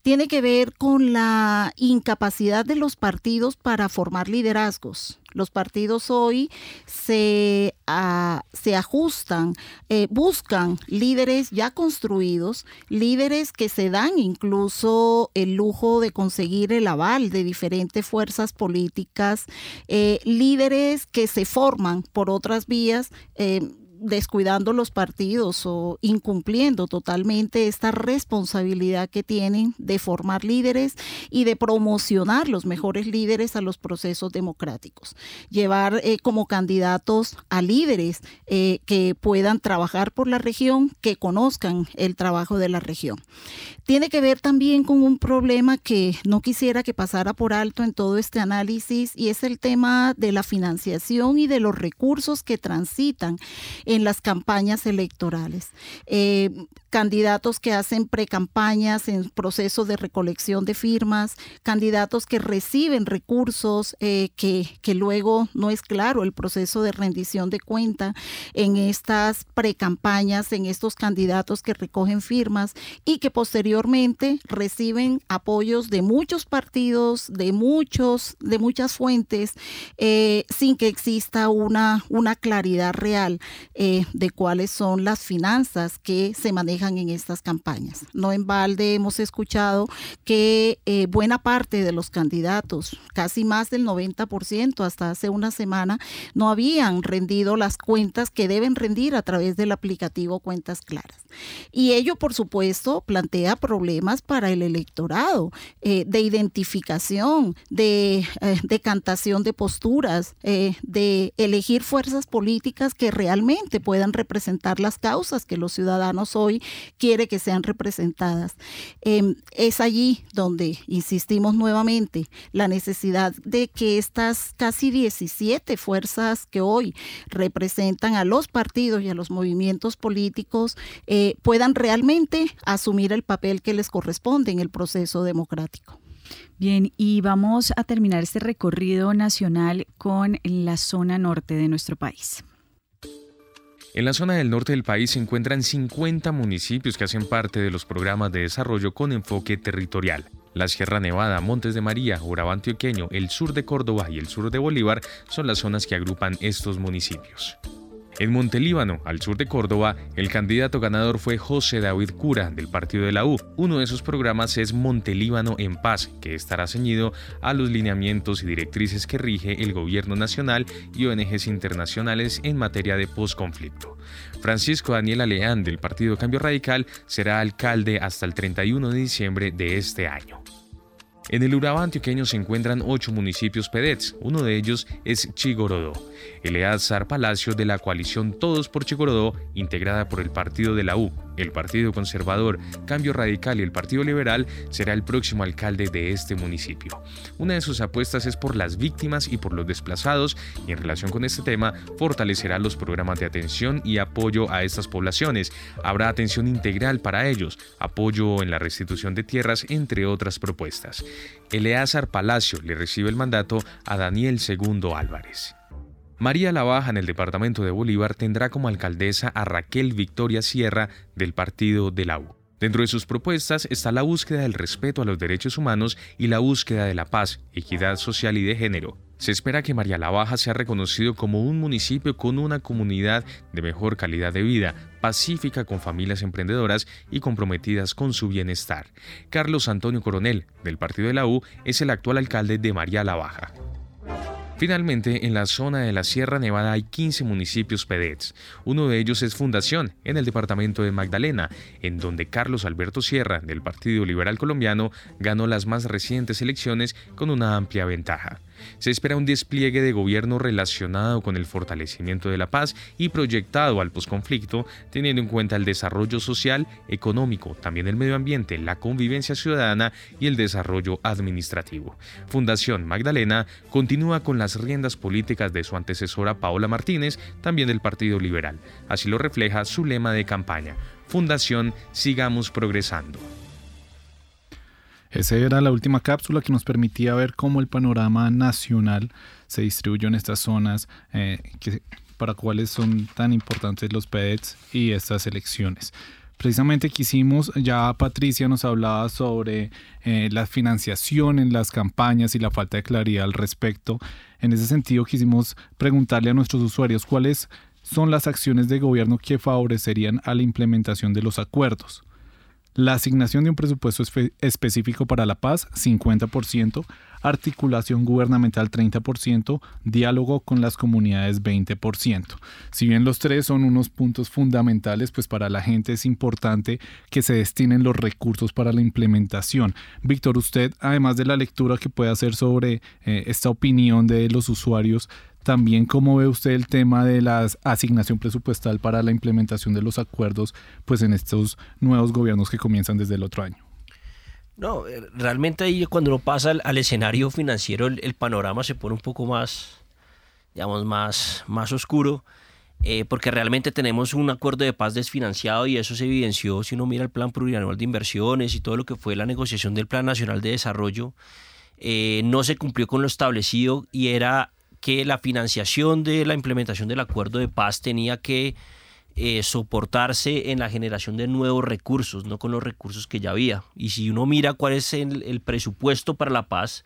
Tiene que ver con la incapacidad de los partidos para formar liderazgos los partidos hoy se, ah, se ajustan, eh, buscan líderes ya construidos, líderes que se dan incluso el lujo de conseguir el aval de diferentes fuerzas políticas, eh, líderes que se forman por otras vías. Eh, descuidando los partidos o incumpliendo totalmente esta responsabilidad que tienen de formar líderes y de promocionar los mejores líderes a los procesos democráticos. Llevar eh, como candidatos a líderes eh, que puedan trabajar por la región, que conozcan el trabajo de la región. Tiene que ver también con un problema que no quisiera que pasara por alto en todo este análisis y es el tema de la financiación y de los recursos que transitan en las campañas electorales. Eh, candidatos que hacen precampañas en proceso de recolección de firmas, candidatos que reciben recursos eh, que, que luego no es claro el proceso de rendición de cuenta en estas precampañas, en estos candidatos que recogen firmas y que posteriormente reciben apoyos de muchos partidos, de muchos, de muchas fuentes, eh, sin que exista una, una claridad real eh, de cuáles son las finanzas que se manejan en estas campañas. No en balde hemos escuchado que eh, buena parte de los candidatos, casi más del 90% hasta hace una semana, no habían rendido las cuentas que deben rendir a través del aplicativo Cuentas Claras. Y ello, por supuesto, plantea problemas para el electorado eh, de identificación, de eh, decantación de posturas, de elegir fuerzas políticas que realmente puedan representar las causas que los ciudadanos hoy quiere que sean representadas. Em, es allí donde insistimos nuevamente la necesidad de que estas casi 17 fuerzas que hoy representan a los partidos y a los movimientos políticos eh, puedan realmente asumir el papel que les corresponde en el proceso democrático. Bien, y vamos a terminar este recorrido nacional con la zona norte de nuestro país. En la zona del norte del país se encuentran 50 municipios que hacen parte de los programas de desarrollo con enfoque territorial. La Sierra Nevada, Montes de María, Urabá Antioqueño, el sur de Córdoba y el sur de Bolívar son las zonas que agrupan estos municipios. En Montelíbano, al sur de Córdoba, el candidato ganador fue José David Cura, del partido de la U. Uno de sus programas es Montelíbano en Paz, que estará ceñido a los lineamientos y directrices que rige el gobierno nacional y ONGs internacionales en materia de posconflicto. Francisco Daniel Aleán, del partido Cambio Radical, será alcalde hasta el 31 de diciembre de este año. En el Urabá antioqueño se encuentran ocho municipios PEDETS, uno de ellos es Chigorodó. Eleazar Palacio de la coalición Todos por Chigorodó, integrada por el partido de la U, el Partido Conservador, Cambio Radical y el Partido Liberal, será el próximo alcalde de este municipio. Una de sus apuestas es por las víctimas y por los desplazados y en relación con este tema fortalecerá los programas de atención y apoyo a estas poblaciones. Habrá atención integral para ellos, apoyo en la restitución de tierras, entre otras propuestas. Eleazar Palacio le recibe el mandato a Daniel II Álvarez. María Lavaja en el departamento de Bolívar tendrá como alcaldesa a Raquel Victoria Sierra del partido de la U. Dentro de sus propuestas está la búsqueda del respeto a los derechos humanos y la búsqueda de la paz, equidad social y de género. Se espera que María Lavaja sea reconocido como un municipio con una comunidad de mejor calidad de vida, pacífica con familias emprendedoras y comprometidas con su bienestar. Carlos Antonio Coronel, del partido de la U, es el actual alcalde de María Lavaja. Finalmente, en la zona de la Sierra Nevada hay 15 municipios PEDETS. Uno de ellos es Fundación, en el departamento de Magdalena, en donde Carlos Alberto Sierra, del Partido Liberal Colombiano, ganó las más recientes elecciones con una amplia ventaja. Se espera un despliegue de gobierno relacionado con el fortalecimiento de la paz y proyectado al posconflicto, teniendo en cuenta el desarrollo social, económico, también el medio ambiente, la convivencia ciudadana y el desarrollo administrativo. Fundación Magdalena continúa con las riendas políticas de su antecesora Paola Martínez, también del Partido Liberal. Así lo refleja su lema de campaña. Fundación Sigamos Progresando. Esa era la última cápsula que nos permitía ver cómo el panorama nacional se distribuyó en estas zonas eh, para cuáles son tan importantes los PEDs y estas elecciones. Precisamente quisimos, ya Patricia nos hablaba sobre eh, la financiación en las campañas y la falta de claridad al respecto. En ese sentido quisimos preguntarle a nuestros usuarios cuáles son las acciones de gobierno que favorecerían a la implementación de los acuerdos. La asignación de un presupuesto específico para la paz, 50%, articulación gubernamental 30%, diálogo con las comunidades 20%. Si bien los tres son unos puntos fundamentales, pues para la gente es importante que se destinen los recursos para la implementación. Víctor, usted, además de la lectura que puede hacer sobre eh, esta opinión de los usuarios, también cómo ve usted el tema de la asignación presupuestal para la implementación de los acuerdos pues en estos nuevos gobiernos que comienzan desde el otro año. No, eh, realmente ahí cuando uno pasa al, escenario financiero el, panorama se pone un poco más, digamos, más, más oscuro. eh, porque realmente tenemos un acuerdo de paz desfinanciado y eso se evidenció si uno mira el plan plurianual de inversiones y todo lo que fue la negociación del Plan Nacional de Desarrollo, eh, no se cumplió con lo establecido y era que la financiación de la implementación del acuerdo de paz tenía que eh, soportarse en la generación de nuevos recursos, no con los recursos que ya había. Y si uno mira cuál es el presupuesto para la paz,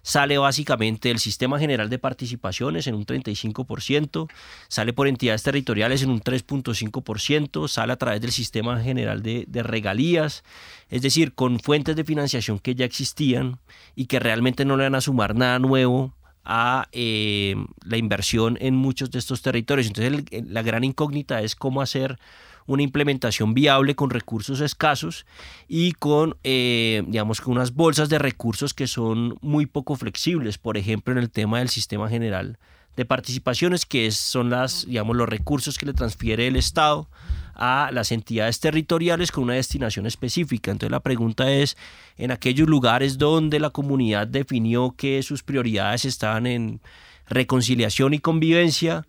sale básicamente del Sistema General de Participaciones en un 35%, sale por entidades territoriales en un 3.5%, sale a través del Sistema General de, Regalías, es decir, con fuentes de financiación que ya existían y que realmente no le van a sumar nada nuevo a eh, la inversión en muchos de estos territorios. Entonces la gran incógnita es cómo hacer una implementación viable con recursos escasos y con, eh, digamos, con unas bolsas de recursos que son muy poco flexibles, por ejemplo, en el tema del sistema general de participaciones, que son las, digamos, los recursos que le transfiere el Estado a las entidades territoriales con una destinación específica. Entonces la pregunta es, en aquellos lugares donde la comunidad definió que sus prioridades estaban en reconciliación y convivencia,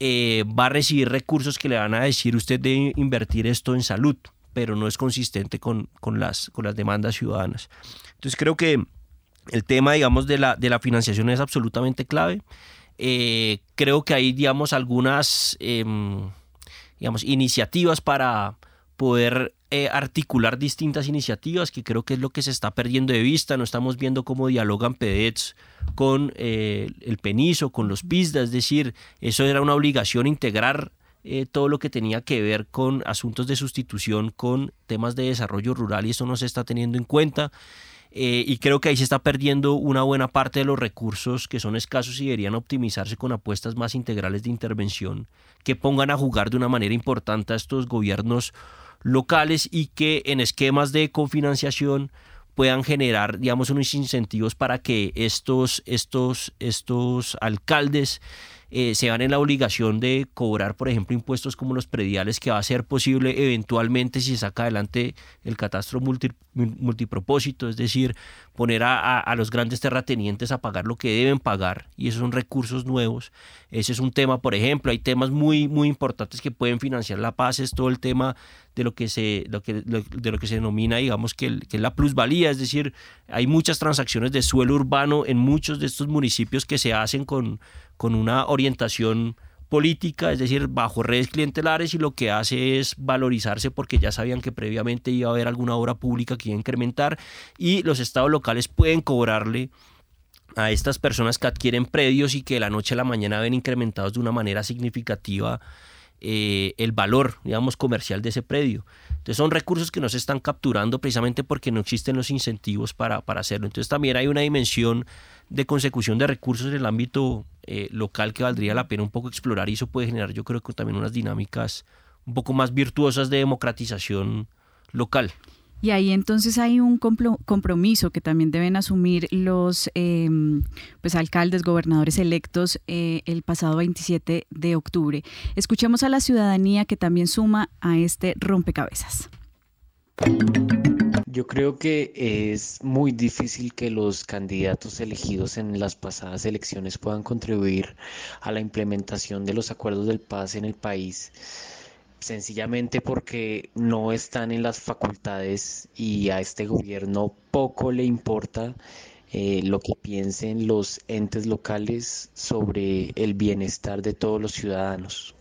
eh, va a recibir recursos que le van a decir usted de invertir esto en salud, pero no es consistente con, las, con las demandas ciudadanas. Entonces creo que el tema, digamos, de la, de la financiación es absolutamente clave. Eh, creo que hay, digamos, algunas, em, digamos, iniciativas para poder eh, articular distintas iniciativas, que creo que es lo que se está perdiendo de vista. No estamos viendo cómo dialogan PEDETS con eh, el PENISO, con los PISDA, es decir, eso era una obligación integrar todo lo que tenía que ver con asuntos de sustitución, con temas de desarrollo rural y eso no se está teniendo en cuenta. Y creo que ahí se está perdiendo una buena parte de los recursos que son escasos y deberían optimizarse con apuestas más integrales de intervención que pongan a jugar de una manera importante a estos gobiernos locales y que en esquemas de cofinanciación puedan generar, digamos, unos incentivos para que estos, estos, estos alcaldes eh, se van en la obligación de cobrar, por ejemplo, impuestos como los prediales, que va a ser posible eventualmente si se saca adelante el catastro multipropósito, es decir, poner a, los grandes terratenientes a pagar lo que deben pagar, y esos son recursos nuevos. Ese es un tema, por ejemplo, hay temas muy, muy importantes que pueden financiar la paz, es todo el tema de lo que se, lo que, de lo que se denomina, digamos, que, que es la plusvalía, es decir, hay muchas transacciones de suelo urbano en muchos de estos municipios que se hacen con con una orientación política, es decir, bajo redes clientelares y lo que hace es valorizarse porque ya sabían que previamente iba a haber alguna obra pública que iba a incrementar y los estados locales pueden cobrarle a estas personas que adquieren predios y que de la noche a la mañana ven incrementados de una manera significativa eh, el valor, digamos, comercial de ese predio. Entonces son recursos que no se están capturando precisamente porque no existen los incentivos para, para hacerlo. Entonces también hay una dimensión de consecución de recursos en el ámbito eh, local que valdría la pena un poco explorar y eso puede generar yo creo que también unas dinámicas un poco más virtuosas de democratización local. Y ahí entonces hay un compromiso que también deben asumir los em, pues, alcaldes, gobernadores electos eh, el pasado 27 de octubre. Escuchemos a la ciudadanía que también suma a este rompecabezas. Yo creo que es muy difícil que los candidatos elegidos en las pasadas elecciones puedan contribuir a la implementación de los acuerdos del paz en el país, sencillamente porque no están en las facultades y a este gobierno poco le importa eh, lo que piensen los entes locales sobre el bienestar de todos los ciudadanos.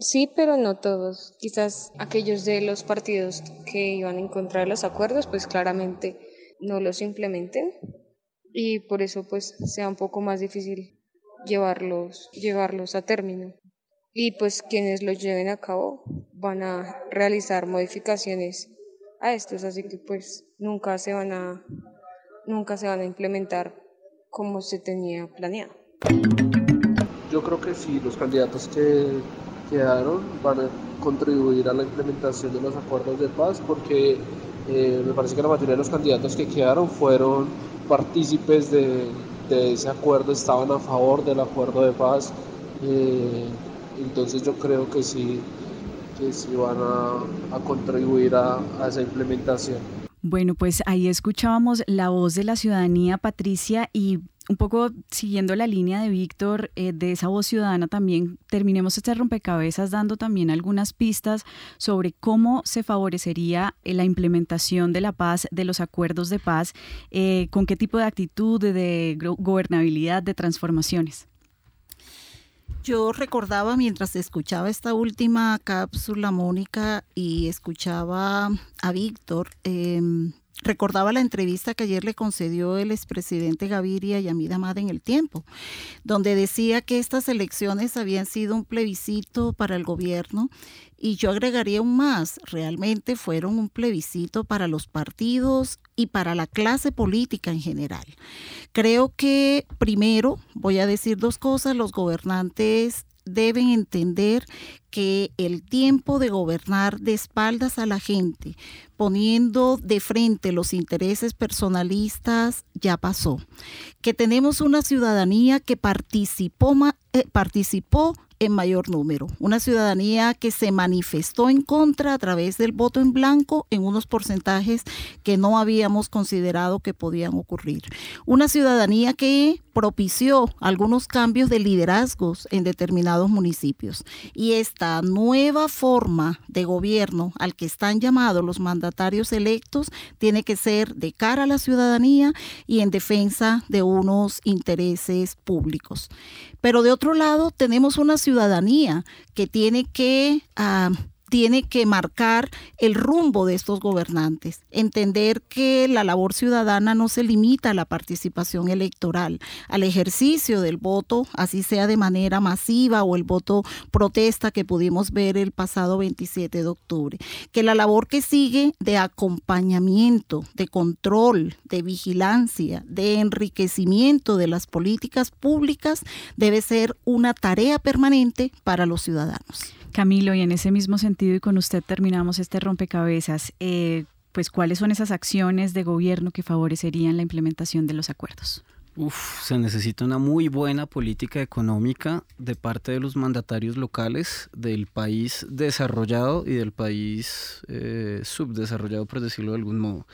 Sí, pero no todos. Quizás aquellos de los partidos que iban en contra de los acuerdos, pues claramente no los implementen y por eso pues sea un poco más difícil llevarlos, llevarlos a término. Y pues quienes los lleven a cabo van a realizar modificaciones a estos, así que pues nunca se van a, nunca se van a implementar como se tenía planeado. Yo creo que sí, los candidatos que quedaron van a contribuir a la implementación de los acuerdos de paz porque eh, me parece que la mayoría de los candidatos que quedaron fueron partícipes de, ese acuerdo, estaban a favor del acuerdo de paz. Eh, entonces yo creo que sí, que sí van a, contribuir a esa implementación. Bueno, pues ahí escuchábamos la voz de la ciudadanía, Patricia, y un poco siguiendo la línea de Víctor, eh, de esa voz ciudadana también, terminemos este rompecabezas dando también algunas pistas sobre cómo se favorecería eh, la implementación de la paz, de los acuerdos de paz, eh, con qué tipo de actitud, de gobernabilidad, de transformaciones. Yo recordaba mientras escuchaba esta última cápsula, Mónica, y escuchaba a Víctor, em, recordaba la entrevista que ayer le concedió el expresidente Gaviria y Amida Amad en el tiempo, donde decía que estas elecciones habían sido un plebiscito para el gobierno y yo agregaría un más, realmente fueron un plebiscito para los partidos y para la clase política en general. Creo que primero voy a decir dos cosas, los gobernantes deben entender que el tiempo de gobernar de espaldas a la gente, poniendo de frente los intereses personalistas, ya pasó. Que tenemos una ciudadanía que participó, eh, participó en mayor número. Una ciudadanía que se manifestó en contra a través del voto en blanco en unos porcentajes que no habíamos considerado que podían ocurrir. Una ciudadanía que propició algunos cambios de liderazgos en determinados municipios. Y esta nueva forma de gobierno al que están llamados los mandatarios electos tiene que ser de cara a la ciudadanía y en defensa de unos intereses públicos. Pero de otro lado, tenemos una ciudadanía que tiene que... Ah, tiene que marcar el rumbo de estos gobernantes, entender que la labor ciudadana no se limita a la participación electoral, al ejercicio del voto, así sea de manera masiva o el voto protesta que pudimos ver el pasado 27 de octubre, que la labor que sigue de acompañamiento, de control, de vigilancia, de enriquecimiento de las políticas públicas debe ser una tarea permanente para los ciudadanos. Camilo, y en ese mismo sentido y con usted terminamos este rompecabezas, eh, pues cuáles son esas acciones de gobierno que favorecerían la implementación de los acuerdos. Se necesita una muy buena política económica de parte de los mandatarios locales del país desarrollado y del país eh, subdesarrollado, por decirlo de algún modo.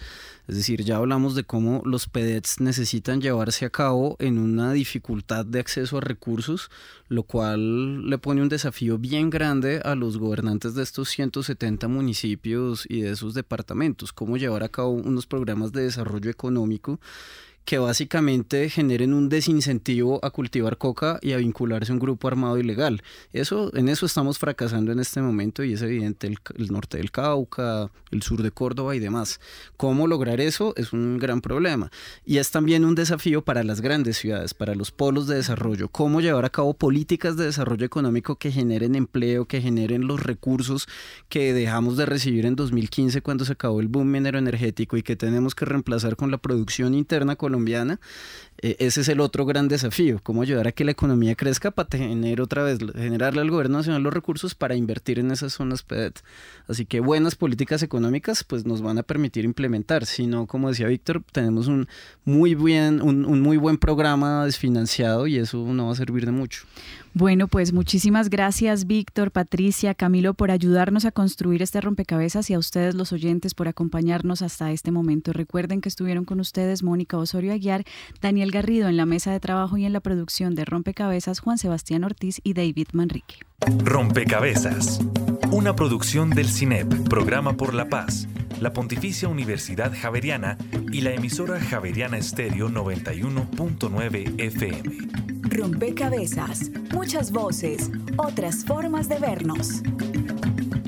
Es decir, ya hablamos de cómo los PEDETs necesitan llevarse a cabo en una dificultad de acceso a recursos, lo cual le pone un desafío bien grande a los gobernantes de estos 170 municipios y de esos departamentos, cómo llevar a cabo unos programas de desarrollo económico que básicamente generen un desincentivo a cultivar coca y a vincularse a un grupo armado ilegal. Eso, en eso estamos fracasando en este momento y es evidente el, el, norte del Cauca, el sur de Córdoba y demás. ¿Cómo lograr eso? Es un gran problema. Y es también un desafío para las grandes ciudades, para los polos de desarrollo. ¿Cómo llevar a cabo políticas de desarrollo económico que generen empleo, que generen los recursos que dejamos de recibir en 2015 cuando se acabó el boom minero energético y que tenemos que reemplazar con la producción interna colombiana? Colombiana ese es el otro gran desafío, cómo ayudar a que la economía crezca para tener otra vez, generarle al gobierno nacional los recursos para invertir en esas zonas PEDET. Así que buenas políticas económicas pues nos van a permitir implementar, si no, como decía Víctor, tenemos un muy, bien, un, un muy buen programa desfinanciado y eso no va a servir de mucho. Bueno, pues muchísimas gracias Víctor, Patricia, Camilo por ayudarnos a construir este rompecabezas y a ustedes los oyentes por acompañarnos hasta este momento. Recuerden que estuvieron con ustedes Mónica Osorio Aguiar, Daniel Garrido en la mesa de trabajo y en la producción de Rompecabezas, Juan Sebastián Ortiz y David Manrique. Rompecabezas, una producción del CINEP, Programa por la Paz, la Pontificia Universidad Javeriana y la emisora Javeriana Estéreo 91.9 FM. Rompecabezas, muchas voces, otras formas de vernos.